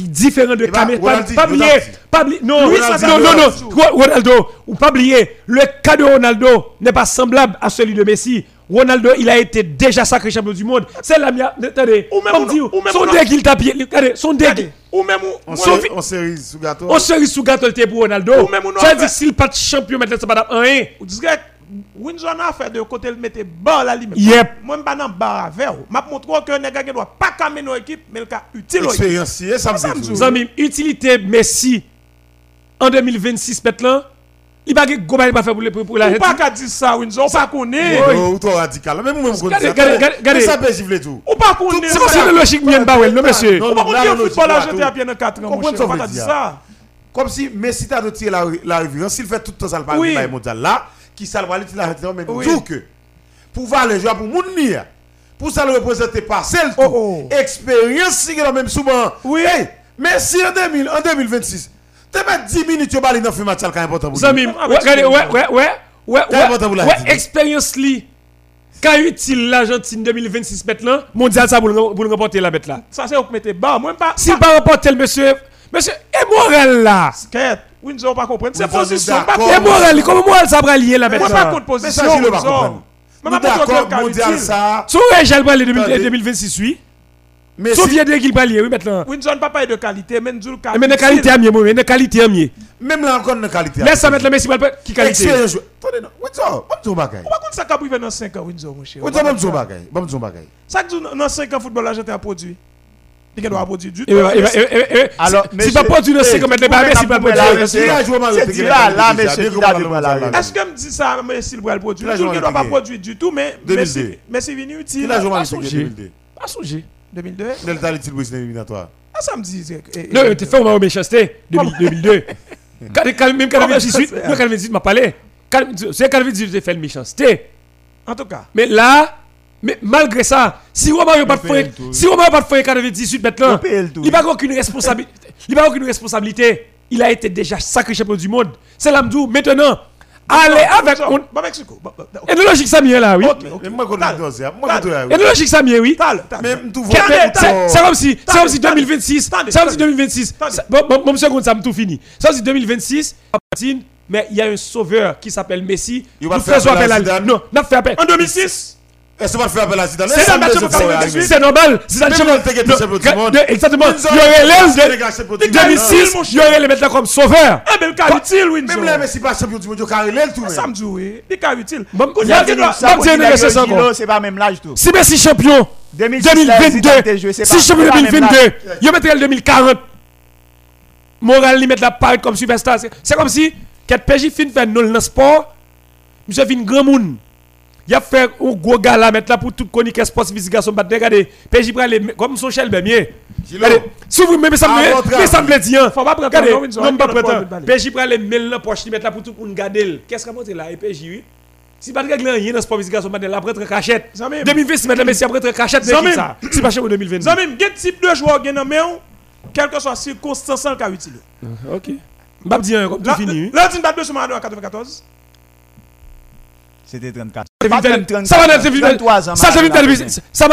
différent de Eh ben, Cameroun. Pas oublier. Pas oublier. Non, non, non, non, Ronaldo. Ou pas oublier. Le cas de Ronaldo n'est pas semblable à celui de Messi. Ronaldo, il a été déjà sacré champion du monde. C'est la mienne. Attendez. Ou même Comme on- dit, ou même son on- deck, il t'a pied. Regardez, son deck. Regardez. Ou même, On moi, Sauf- se- on série sous gâteau. On serait sous gâteau pour Ronaldo. Ou même Ça veut dire s'il pas de champion maintenant, c'est pas un. Ou disait, Windsor n'a fait de côté, il mettait bas la limite. Yep. Moi, je pas dans bar avec vous. Je montre que les gars ne doit pas caminer nos équipes, mais le cas utile. Expérience, ça me dit dit. Zami, utilité Messi en 2026 maintenant. Il va gagner il va faire pour, le- pour, la pas qu'à dire ça, Windsor. Ou pas. Oh, ou toi radical. Même moi, je connais Regardez, ça. peut gifler tout. Ou pas connaître. C'est pas une logique bien bawel, non monsieur? Ou pas non, football à jeter à pied dans 4 ans. Pas dire dire. ça. Comme si Messi t'a tiré la, la révérence, s'il fait tout le temps ça le mondial là, qui ça le va aller la mais Oui. tout que pour voir les joueurs pour moun nia, pour ça le représenter par celle Oh, oh. expérience si la même souvent. Oui. Hey, Messi en 2000 en 2026. T'es mettre 10 minutes au bali dans le match qui est important pour Zami, Ah, ouais, mais tu- ouais, ouais, ouais, ouais, vous expérience li. Qu'a utile l'Argentine 2026 maintenant, mondial ça pour le pour le remporter la bête là. Ça, c'est où que mettez bas. Moi, pas. S'il pas remporter le monsieur, monsieur, et moral là? Quête. Windsor, pas comprendre. C'est position. nous. Et comment moral ça va lier bête Moi, pas là? contre Mais ça, position. je le pas comprendre. Mais Nous d'accord, quel cas mondial utile. ça. Son Régel va aller 2000 Attendez. 2026, oui. Messi, Sauf qu'il oui, maintenant. Windsor n'a pas de qualité, mais nous Mais de qualité à mieux, mais de qualité à mieux. même là encore de qualité. Laisse ça mettre le Messi, qui qualité? Attendez. Windsor, bagay. On va contre ça qui a privé dans 5 ans, Windsor, mon cher? Windsor, bagay. Bagay. Ça que dans 5 ans, football argentin a produit. Il doit produire du Alors, si- si monsieur- pas pas du eh, 5 mètres, pas Messi, pas Dieu. c'est- Il a joué Mario c'est Teguet, dit là, il là, monsieur, Est-ce que me dit ça, le produit Il a Il joué ne doit pas produire du tout, mais 2002. Messi Messi venu utile. Il a joué Pas Mario songé. Teguet 2002. Pas songer. 2002. Delta Little Brésil éliminatoire. Ah, ça me dit. eh, Non, eh, tu fais au méchanceté 2002. Quand- quand- Même quand Comment? 2018, ça se fait? même quand 2018 m'a parlé. Quand- C'est quand 2018 j'ai fait le méchanceté. En tout cas. Mais là, mais malgré ça, si Romario pas de tout. si Romario pas de quand 2018 maintenant, il n'a aucune responsabilité. Il n'a aucune responsabilité. Il a été déjà sacré champion du monde. C'est l'Amdou. Maintenant, allez avec. On-. Et de logique ça mieux là, oui. Et de logique ça mieux, oui. C'est- comme si, c'est comme si Attendez, 2026, attendez, c'est comme si attendez. 2026, Attendez. ça- bon, seconde, ça me tout fini. C'est comme si 2026, Argentine, mais il y a un sauveur qui s'appelle Messi. Il va Nous faire faisons appel à Zidane. Non, n'a fait appel. En 2006. C'est normal, c'est normal, non, Exactement. Il y aurait Windsor, l'aise les gars, c'est pour de dire- 2006, mon il y aurait les mettre là comme sauveur. Eh le cas utile, Windsor. Même là, Messi pas champion du monde, il y carré tout. Ça me dit, oui. Le cas utile. Bon, il y y c'est pas même l'âge tout. Si Messi champion 2006, là, 2022, Zidane t'a joué, c'est si champion c'est pas même 2022, il mettrait le 2040. Moral lui mettre la part comme superstar. C'est- comme si, quand PJ fin fait nul dans le sport, monsieur fin grand monde. Il a fait un gros gars là, mettre là pour tout connaître que sport physique garçon battre. Regardez, PJ prend les, comme son chel bien si vous mais ça me mais ça me dire. Faut pas prendre non pas prendre PJ prend les mails dans poche, il met là pour tout pour nous garder. Qu'est-ce qu'on monte là et PJ oui. Si pas de règle rien dans sport battre là après être cachette. Zamim. 2020 mettre Messi après être cachette. mais qui ça? C'est pas chez 2022. Zamim, quel type de joueur gagne dans main, quelle que soit la circonstance cas utile? Ok. M'a dit un comme tout fini. là, tu pas de ce en 94. C'était 34. Pas Ça 34 va télévision. 33 ans, Ça c'est télévision. Ça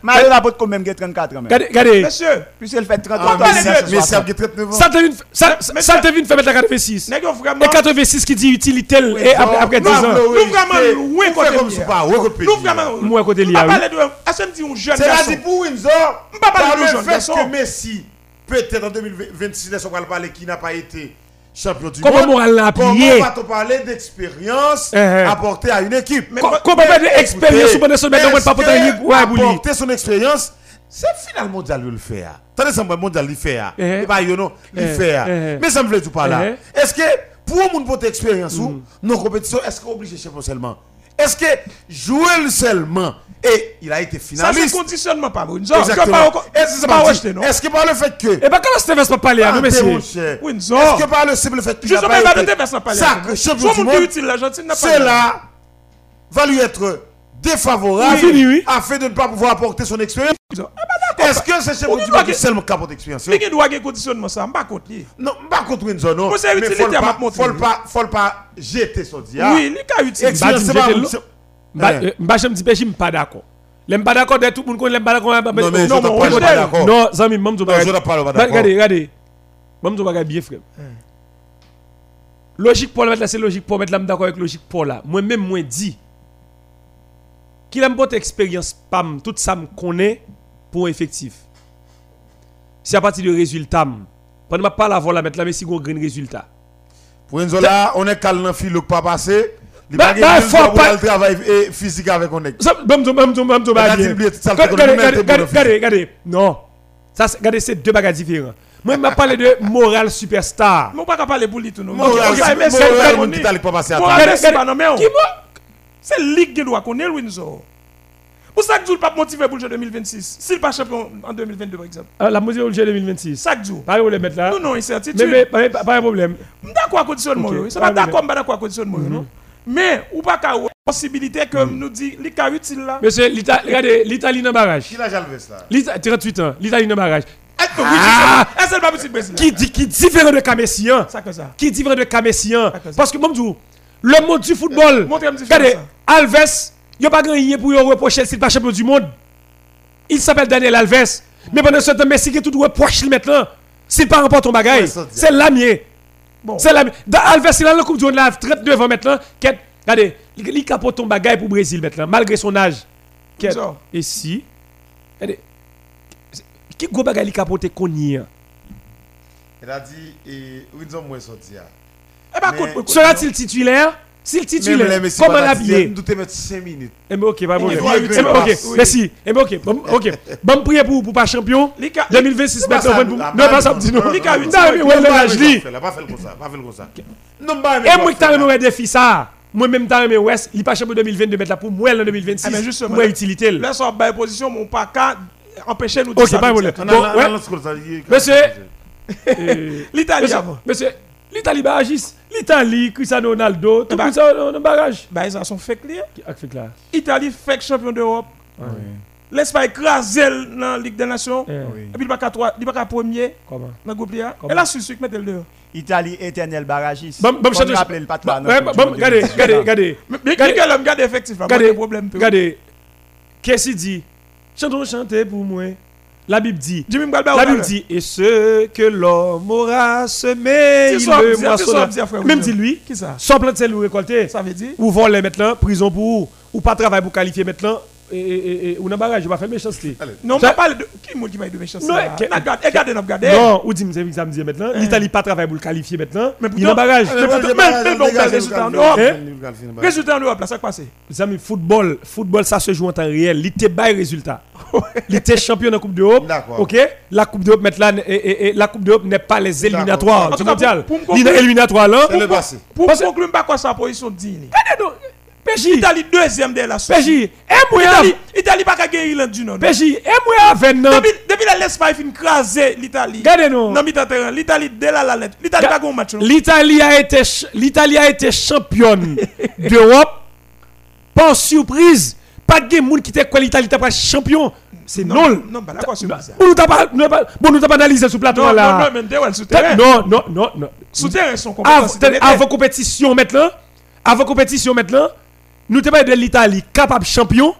Mario Laporte quand même 34 ans. Regardez. Monsieur, Puisqu'il fait Ah, 33 mais ans. Mais ça 60. a 39 ans. Ça te vient- faire mettre la 86. nèg yo vraiment Et 86 qui dit utilité et après après 10 ans. Nous vraiment loin Nous côté comme ça, Nous vraiment Moi à côté va de est-ce que dit un jeune C'est garçon pour Windsor. Va par de le jeune fait que Messi, peut-être en 2026, on va parler qui n'a pas été champion du Comment monde. Comment va-t-on parler d'expérience Eh, eh. apportée à une équipe? Comment faire de expérience ou pas de se mettre dans le papoter Est-ce que ouais bouli. apporter son expérience c'est final mondial le Attendez ça mondial le fait Eh. et pas yo non le Eh, fait eh. mais ça me fait tout par là Eh. est-ce que pour un monde porter expérience Mm. ou nos compétitions est-ce qu'on obligé champion seulement? Est-ce que jouer seulement et il a été ça c'est finaliste conditionnement pas bon Exactement. pas Est-ce que pas pas par le fait que Et bah comment Steven pas parler à nous t'es mon messieurs cher. Windsor. Est-ce que par le simple fait qu'il sais pas pas été ça champion du monde pas c'est là va lui être défavorable Oui, oui. afin de ne pas pouvoir apporter son expérience. Est-ce que c'est chez Ou vous capote d'expérience mais qui doit avoir conditionnement ça pas contre lui Non, pas contre c'est Mais faut pas, faut pas, faut pas jeter son dia. oui il a utile Expérience, Bah, c'est dis- pas Bah, Eh. euh, bah, je me dis, je suis pas d'accord. L'aime pas d'accord, de tout le monde l'aime pas d'accord. Non, mais je non, te non, parle non, pas d'accord. non, Zami, je je ne pas d'accord. Regardez, regardez. Je vais bien, frère. Logique pour le mettre là, c'est logique pour mettre là, d'accord avec logique pour là. Moi-même, moi, dit. Qu'il a une bonne expérience, pam, tout ça me connaît pour effectif. C'est à partir du résultat. Pendant que je parle avant la mettre là, mais si on a un résultat. Pour Windsor là, on est calme dans fil pas passé. Il va gagner faut pas- le travail physique avec on est. Ça, bam, bam, bam, bam, bam, bam, Regardez, le Regardez. Non. Ça, c'est- regardez, c'est deux bagages différents. Moi, je m'a parlé de moral superstar. Mon pas capable parler pour lui tout Ok, ok, c'est- pas pas passer à pas Qui c'est ligue qui doit connaître Windsor pour ça que pas motivé pour le jeu 2026 s'il pas champion en 2022 par exemple Ah, La mesure du 2026. ça que Pas de problème mettre là. non non Mais, incertitude mais, pas, pas, pas de problème. d'accord à oui. c'est pas de d'accord pas d'accord à conditionnement non? Mais ou pas qu'à possibilité que nous dit les cas utiles là? Monsieur, regardez, l'Italie dans le barrage. Qui l'a Jalves là? L'Ita- 38 ans, l'Italie dans le barrage. ah petit Brésil Qui, dit- qui différent de Camessian. ça que ça Qui différent de Camessian. Parce que, dis, le monde du football. Regardez. Alves, il n'y a pas gagné pour lui reprocher s'il n'est pas champion du monde. Il s'appelle Daniel Alves. Mais pendant ce temps, Messi qui est tout reproche maintenant. S'il pas remporte ton bagage, c'est l'amier. bon C'est l'amier. Da- Alves, il a la Coupe du Monde là, 39 ans maintenant. Regardez, il capote ton bagage pour le Brésil maintenant, malgré son âge. Et si? Regardez, qui gros bagage il capote qu'on y est? Il a dit, et Windsor moins sorti. hein. eh ben écoute, Sera-t-il titulaire? S'il Même titulaire, les Messi, comment pas l'habiller Nous te mettre 5 minutes. Eh ben ok, pas problème. doit Eh ben, utiliser ok, merci. Eh ben ok, bon, ok. Bon, prier pour, pour pas champion. Les cas- 2026 C'est pas maintenant, ça, pour- ah, non, bah, pas ça, dis non, non. non, Les cas non, utiles, Non, mais ouais, le l'âge, li. Pas fait comme ça, pas fait comme ça. Non, bah, Et moi, qui t'as aimé des filles, ça. Moi-même, t'as aimé West, il pas champion 2022, mettre là pour moi en 2026. Ah, mais justement, Moi, utilité. là sur belle position mon pas qu'à empêcher nous de Ok, ça, pas nous. Bon, ça, Monsieur. Euh, l'Italie avant monsieur, l'Italie barragiste. L'Italie, Cristiano Ronaldo, tout bah- ça dans le barrage. bah ils en sont fait là Italie fait champion d'Europe l'Espagne écrasé dans la Ligue des Nations Eh, Oui. et puis il il pas qu'à premier Comment? Dans le groupe et là Suisse qui mettait le dehors Italie éternel barragiste. Bon, bon, chante- rappelé le patron. Bon, regardez, regardez, regardez. Regardez- là Regardez, regardez. Qu'est-ce qu'il dit? Chantons chanter pour moi. La Bible dit. La Bible dit, et ce que l'homme aura semé, C'est il le c'est moissonnera. c'est Même dit lui, sans planter le récolter, ça veut dire? Ou voler maintenant, prison pour vous, ou pas travailler pour qualifier maintenant, et, et, et, ou dans barrage, je vais faire méchanceté. non va parler de qui monde qui va de méchanceté Non, là? que- regardez regardez regardez Non, ou dit, ça me dit maintenant, l'Italie pas travailler pour le qualifier maintenant, Mais il est dans pourtant- barrage. Mais pourtant, même- même bon, ben, résultat en Europe. résultat en Europe là ça qui passe Les amis, football, football, ça se joue en temps réel. Il était bas résultat. Il était champion de la Coupe d'Europe. D'accord. Ok? La Coupe d'Europe, et la Coupe d'Europe n'est pas les éliminatoires En du tout cas, mondial. est conclure- éliminatoire là. C'est le passé. pour Parce que- conclure pas quoi sa position PJ, Italie deuxième de la Suisse PJ, aime-moi Italie Italie pas qu'à gagner Irlande du Nord PJ, aime-moi avec nous. Depuis, depuis la l'Espagne fin craser l'Italie. Regardez nous. Dans mi-temps terrain, l'Italie dès la la lettre. L'Italie pas un match. non? L'Italie a été l'Italie a été championne d'Europe par surprise. Pas de monde qui était quoi l'Italie pas champion. C'est Non, nul. non, pas d'accord sur ça. Bon, nous t'as pas, pas- bon, nous t'as pas analysé le plateau Non, non, là. non, mais t'es ouais, souterrain. Non, non, non, non. Souterrain sont Avant, complètement avant compétition maintenant, avant compétition maintenant, nous te de l'Italie capable champion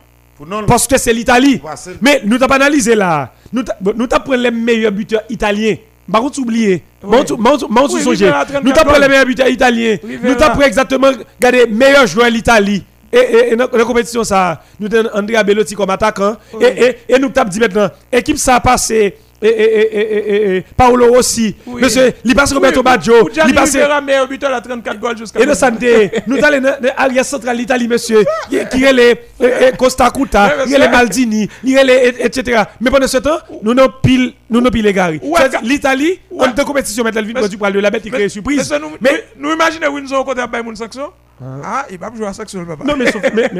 parce que c'est l'Italie. Mais nous t'avons pas analysé là. Nous t'a- nous t'avons pris les meilleurs buteurs italiens. Par contre. Rivera a 34 Nous t'avons pris les meilleurs buteurs italiens. Nous t'avons pris exactement, regardez, meilleurs joueurs de l'Italie. Et, dans la compétition, ça, nous avons Andrea Bellotti comme attaquant. Et nous t'avons dit maintenant, équipe ça a passé. Et, et, et, Paolo Rossi. Oui. Monsieur, il passe Roberto Oui, Baggio. Il passe. À 34 goals jusqu'à Et maintenant. santé, nous allons dans l'arrière central d'Italie, monsieur, qui est les eh, eh, Costa Cuta, qui est les Maldini, qui est les et- etc. Mais pendant ce temps, nous n'avons pile, nous n'avons pile ca- L'Italie, en deux compétitions, maintenant, elle vient du poil de la bête, il crée surprise. mais ça, nous, Mais- nous, nous imaginons Windsor côté à Bayern sanction. Ah, il va pas jouer à sanction, le papa. Non, mais ça fait-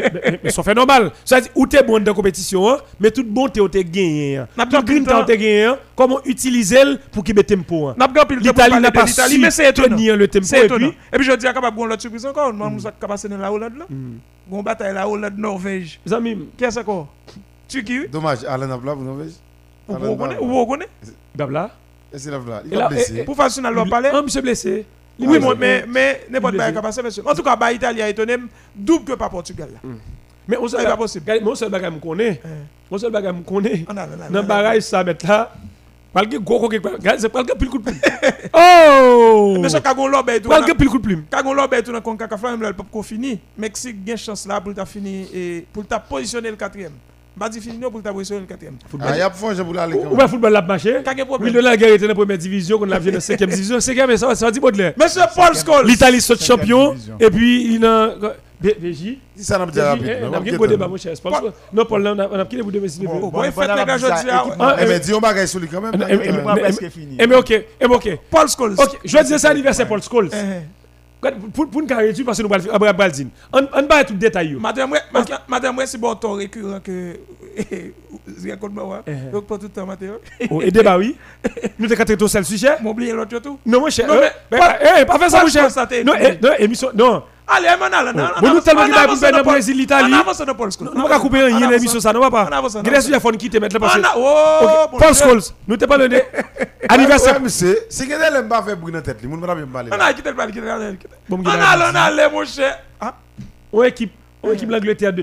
mais- ça fait normal. C'est-à-dire, où t'es bon dans la compétition, hein, mais toute bonté, où t'es gagné. hein. N'a Tout green le temps. t'as gagné, hein, comment utiliser le pour qu'il mette tempo. le pour L'Italie n'a de pas su mais c'est étonnant. tenir le tempo. C'est Et étonnant. puis, Et puis je dis, capable de l'autre surprise encore. Je suis passé dans la Hollande là. Bon bataille la Hollande Norvège. amis, Qui est-ce encore? Turquie. Dommage, Alain Abla, vous Norvège Ou vous connaissez Abla. Ou vous connaissez Babla. Et c'est blesser. Pour faire ça, parler. Un monsieur blessé. Oui, moi, mais, mais n'importe quoi blessé. qui passe, monsieur. En tout cas, bah, Italie a étonné double que pas Portugal. Là. Mais on seul pas possible. Mon seul bagage me connaît. Mon seul bagage me connaît. Dans barrage, ça mettre là. Gros coquet. Regardez, c'est pas le pile coup de plume. Oh! Mais ça, quand on l'a, ben, tout. Malgré pile coup de plume. Quand on l'a, ben, tout dans CONCACAF, là, le peuple fini. Mexique a une chance là pour t'a fini et pour t'a positionner le quatrième. Pas dit fini, pour t'a positionner le quatrième. Ah, il y a pour je voulais aller Ou bien football l'a marché. Oui, de la guerre était dans la première division, qu'on a vu dans la cinquième division. Cinquième, mais ça va, ça va dire Baudelaire. Monsieur Paul Scholes. L'Italie saute champion. Et puis, il a. VJ. Si ça n'a pas rapide. eh, non, on a bien gros quitter. débat, mon cher. Non, Paul, là, on a quitté mais c'est Bon, le bon, il fait les gars, je dis, ah, Eh, eh, mais dis, on va sur lui quand même. Eh, eh, eh, même. Moi, mais-. Eh, ok, eh, mais ok. Paul Scholes. Ok, je vais dire ça anniversaire Paul Scholes. Eh, eh. Pour, pour nous dessus, parce que nous allons faire Baldine. On va tout détail. Madame, madame, c'est bon ton récurrent que. Je raconte moi, ouais. Eh. Donc, pas tout le temps, Mathéo. Oh, Et débat, oui. Nous t'es traité tout seul sujet. M'oublier l'autre tout. Non, mon cher. Non, euh, mais- eh, pas faire ça, mon cher. Eh, non, émission. Non. Allez, man, allez, non, Bon, nous tellement qu'il va pour faire le Brésil, l'Italie. On avance dans Paul Scholes. Nous ne pouvons pas couper rien, l'émission, ça ne va On pas. avance, on Grèce, avance. il faut nous quitter maintenant parce que. On a- Oh, Ok, mon Paul. Scholes, nous t'es pas le nez. Anniversaire. Ouais, monsieur, c'est que elle aime pas faire bruit dans la tête. lui, Moun m'a bien parlé. On a quitté le bal, quitté le bal, quitté. Bon, On Guy, a, on a, allez, mon cher. On équipe, on équipe l'Angleterre de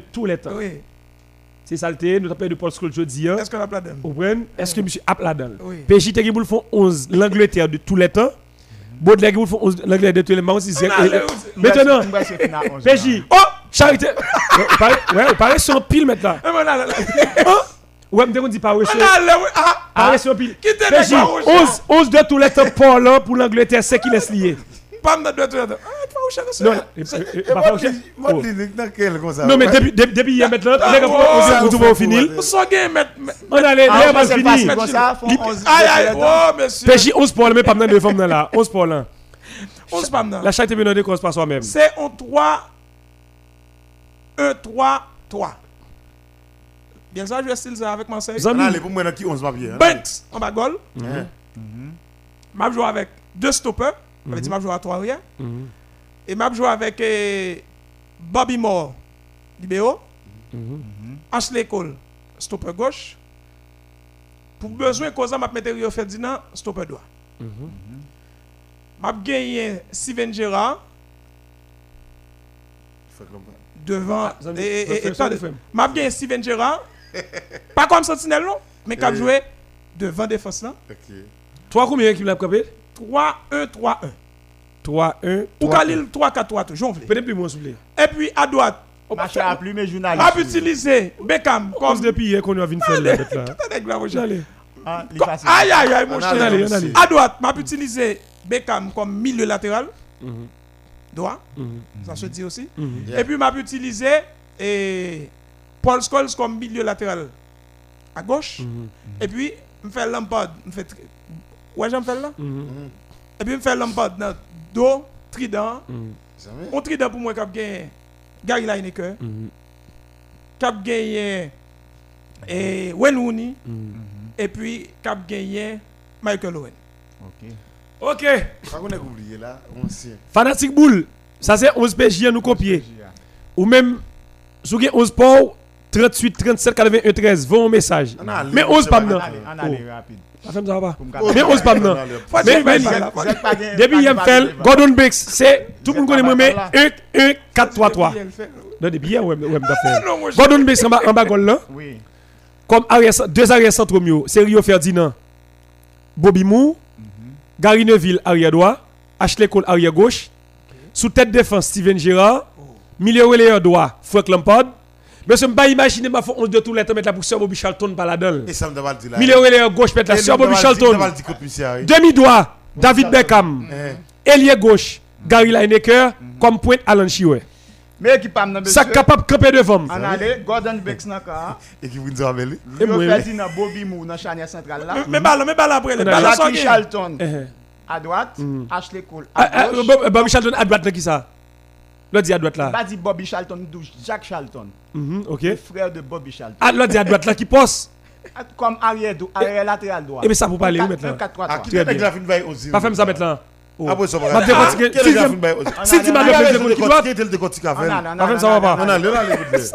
Paul Scholes hein. Est-ce qu'on a plein d'hommes Vous comprenez? Est-ce que monsieur App là-dedans Oui. PJ te le font 11 l'Angleterre de tous les temps. Baudelaire qui vous font 11 l'Angleterre de tous les On allez, Maintenant, Moi, presque fini à 11 PJ. Oh Charité Ouais, vous parlez- Ouais, vous parlez sur pile maintenant. Eh, on Oh Ouais, me dit pas on oui. Ah, Parlez sur pile. PJ, gars, mon cher. 11 11 de tous les temps pour l'Angleterre, c'est qui laisse lier. Donner tout le temps. Ah, tu vas où cher, Non, je- je dans Non, mais depuis depuis- hier maintenant, les gars, vous- vous ça, vous faut- finir. On a les on font 11 Aïe, aïe, oh, monsieur. PJ 11 pour mais pas maintenant de femmes là. 11 pour là. On se parle, non. La charité bien de cause par soi-même. C'est en 3, 1, 3, 3. Bien ça, je style ça avec Marseille. On amis, a allé pour moi dans qui 11 m'a bien. Banks en bas goal. Hein. M'a joué avec deux stoppers. Ça veut dire m'a joué à 3 arrière. Et m'a joué avec eh, Bobby Moore, libéro. Ashley Cole, stopper gauche. Pour besoin cause m'a mettre Rio Ferdinand, stopper droit. M'a gagné Steven Gerrard devant Ah, et, m'a gagné Steven Gerrard. pas comme sentinelle non, mais qui a joué devant défense là. Ok. 3 combien qui l'a capé? 3 1 3 1. 3 1 Ou Khalil 3 4 3 toujours. Peut-être plus vous plaît. Et puis à droite, Match à plus, mais m'a journaliste. utilisé Beckham Comme depuis hier qu'on a vu une faire là mon. Allez. Ah. Aïe aïe aïe mon On a cher. À droite, m'a utilisé Beckham comme milieu latéral. Mhm. Droit, Mhm. ça se dit aussi. Mhm. Yeah. Et puis m'a utilisé et Paul Scholes comme milieu latéral à gauche. Et puis me fait Lampard, me fait tri- Ouais, j'aime faire là. Mhm. Et puis me fait Lampard dans dos trident. Mhm. Jamais. On trident pour moi qui a gagné Gary Lineker, qui a gagné et Wayne Rooney Mhm. et puis qui a gagné Michael Owen. Ok. Ok. Contre, on a oublié là. On sait. Fanatic Bull. Ça c'est 11 PJ à nous copier. Ou même, si vous avez 11 pour 38, 37, 81, 13, vos message. On a allé, Mais on 11 sait pas maintenant. On allait rapide. Mais ose pas maintenant. Faut Mais- Depuis pas Gordon Briggs, c'est tout le monde connaît moi, mais Là. 1, 1, 4, 3, 3. Elle fait- Non, depuis hier, ouais, ouais. Non, Gordon Briggs en bas, en bas, goal là. Oui. Comme arrière, deux arrières centraux mieux, c'est Rio Ferdinand, Bobby Moore, Gary Neville arrière droit, Ashley Cole arrière gauche, sous tête défense Steven Gerrard, milieu relayeur droit Frank Lampard. Mais je ne peux pas imaginer ma 11 de tout le temps mettre la pour Sir Bobby Charlton par la dalle. Et ça me demande de là. Milieu relayeur gauche mettre la Sir Bobby Charlton. Demi droit David Beckham. Eh, Ailier gauche Gary Lineker comme pointe Alan Chiwe. Mais équipe pas nan Ça monsieur? capable de camper devant. En aller, Gordon Bex nan ka. Et qui vous nous rappelle Et Rio moi, Ferdinand Bobby Moore dans charnière centrale là. Mais balle, mais balle après. les On sont gay. Charlton Eh, eh. à droite, Ashley Cole Ah, à ah. Bob- Bobby Charlton à droite qui ça? L'autre dit à droite là. Pas dit Bobby Charlton, douche Jack Charlton, Mhm, OK. le frère de Bobby Charlton. Ah, l'autre dit à droite là qui passe. Comme arrière, do- arrière latéral droit. Eh mais ça pour parler où maintenant? 4 3 Ah, 3 qui est la fin de Pas faire ça. Ah, ça va. Si tu m'as le non, fait de qui doit. Qui était le décortique à faire Pas ça va pas. Non, non,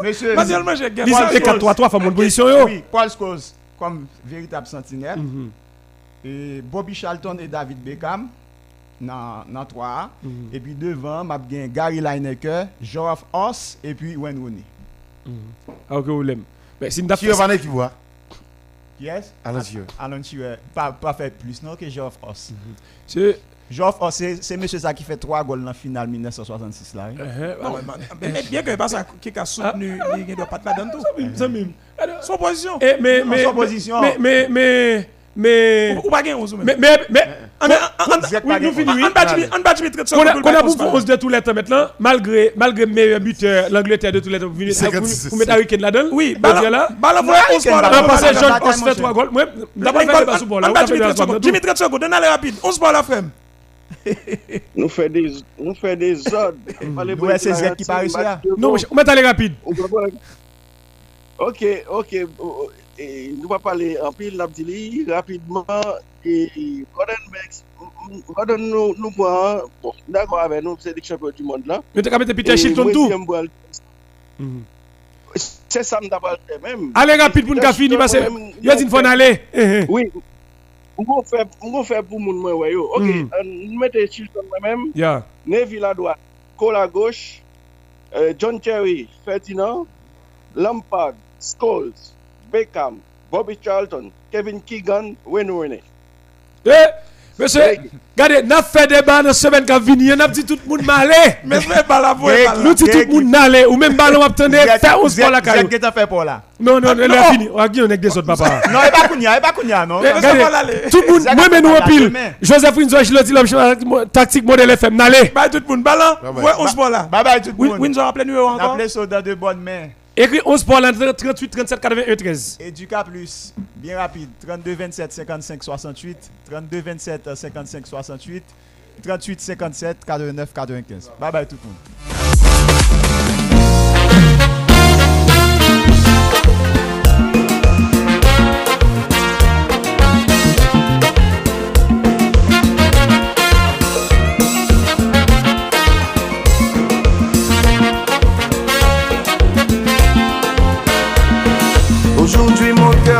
Monsieur, Vas-y, moi, j'ai gagné. Lisez Paul les 4 3 3 font bonne position yo. oui, Paul Scholes comme véritable sentinelle. Mhm. Et Bobby Charlton et David Beckham dans dans 3 Mhm. Et puis devant, m'a gen Gary Lineker, Geoff Hoss et puis Wayne Rooney. Ah OK, vous l'aime. Mais si Qui est Vanet qui voit Yes? Alain Chieux. Alan Chioué, pas, pas fait plus non que Geoff Hoss. C'est Geoff Hoss, c'est c'est monsieur ça qui fait 3 goals dans la finale 1966 là. oui. Non, mais- mais bien que pas ça qui a soutenu, il ne doit pas te la donner tout. ça même. Son position. Eh mais mais son position. mais mais mais mais Ou pas gagner 11 mais mais mais Ah, mais, nous finissons. de mi- 30 Qu'on a, secondes, qu'on a le pour balle, 11 de tous les temps maintenant, malgré, malgré meilleur buteur, l'Angleterre de tous les temps, vous venez- vous 56. vous mettez Harry Kane là-dedans? Oui, balle, là? balle, Non, ouais, Harry 11 Kane, balles, balle, On passé balle, John fait balle, 3 goals. Moi, d'abord, il sous là. On de fait mi- de la 30 secondes. balle. Jimmy, 30 secondes, donne-le rapide. 11 balles à frame. nous fait des nous fait des ordres. Fallait Ouais, c'est qui paraît ça. Non, on met aller rapide. Ok, ok. Et nous va parler en pile l'Abdili rapidement. Et Gordon nous nous prend, bon, d'accord avec nous, c'est des champions du monde là. Mais tu as mis Peter Et Shilton tout. Mhm. C'est ça d'abord même. Allez rapide pour nous finir parce que il dit eh. Oui. On va faire, on pour mon moi, ouais. Ok, euh, nous moi-même. Yeah. Neville à droite, Cole à gauche, euh, John Terry, Ferdinand, Lampard, Scholes, Beckham, Bobby Charlton, Kevin Keegan, Wayne Rooney. Eh, monsieur, regardez, n'a fait des bas dans la semaine qui a venu, on a dit tout le monde m'aller. Mais fais balle à vous, Greg, balle. Nous dit tout le monde n'aller, ou même ballon attendez, faire 11 pour la caillou. t'a fait pour là? Non, non, elle a fini. On a dit on est des autres papa. Non, il pas Kounia, il pas Kounia non. Eh. Tout le monde, moi, mais nous pas en la pile. Joseph Windsor, je le dis, l'homme tactique modèle FM, n'allez. Bye tout le monde. Bye. ouais, 11 balles là. Bye bye tout le monde. Windsor, appelez On encore. appelé Soda de bonne main. Écrit 11 pour la 38, 37, 81, 13. Educa Plus, bien rapide, 32 27 55 68, 32 27 55 68, 38 57 89 95. Bye bye tout le monde.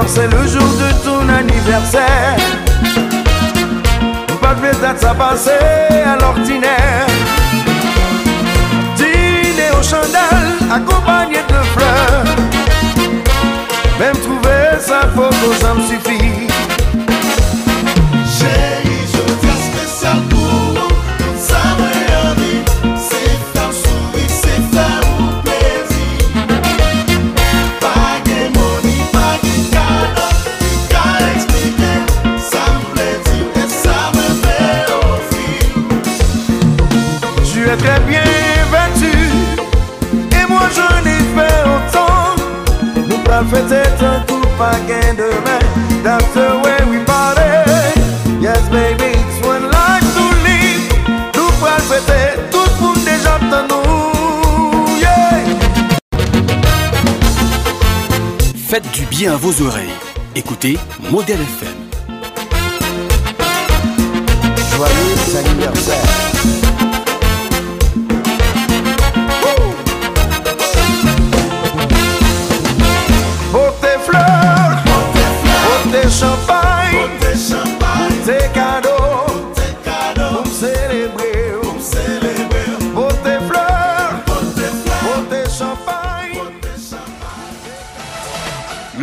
C'est le jour de ton anniversaire. Pas de date ça passer à l'ordinaire. Dîner aux chandelles accompagné de fleurs. Même trouver sa photo ça me suffit coup pas gain demain That's the way we party. Yes baby, it's one life to live. Nous pas fêter tout le monde déjà dans nous. Yeah. Faites du bien à vos oreilles. Écoutez Modèle FM. Joyeux anniversaire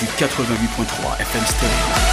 du 88.3 FM Stereo.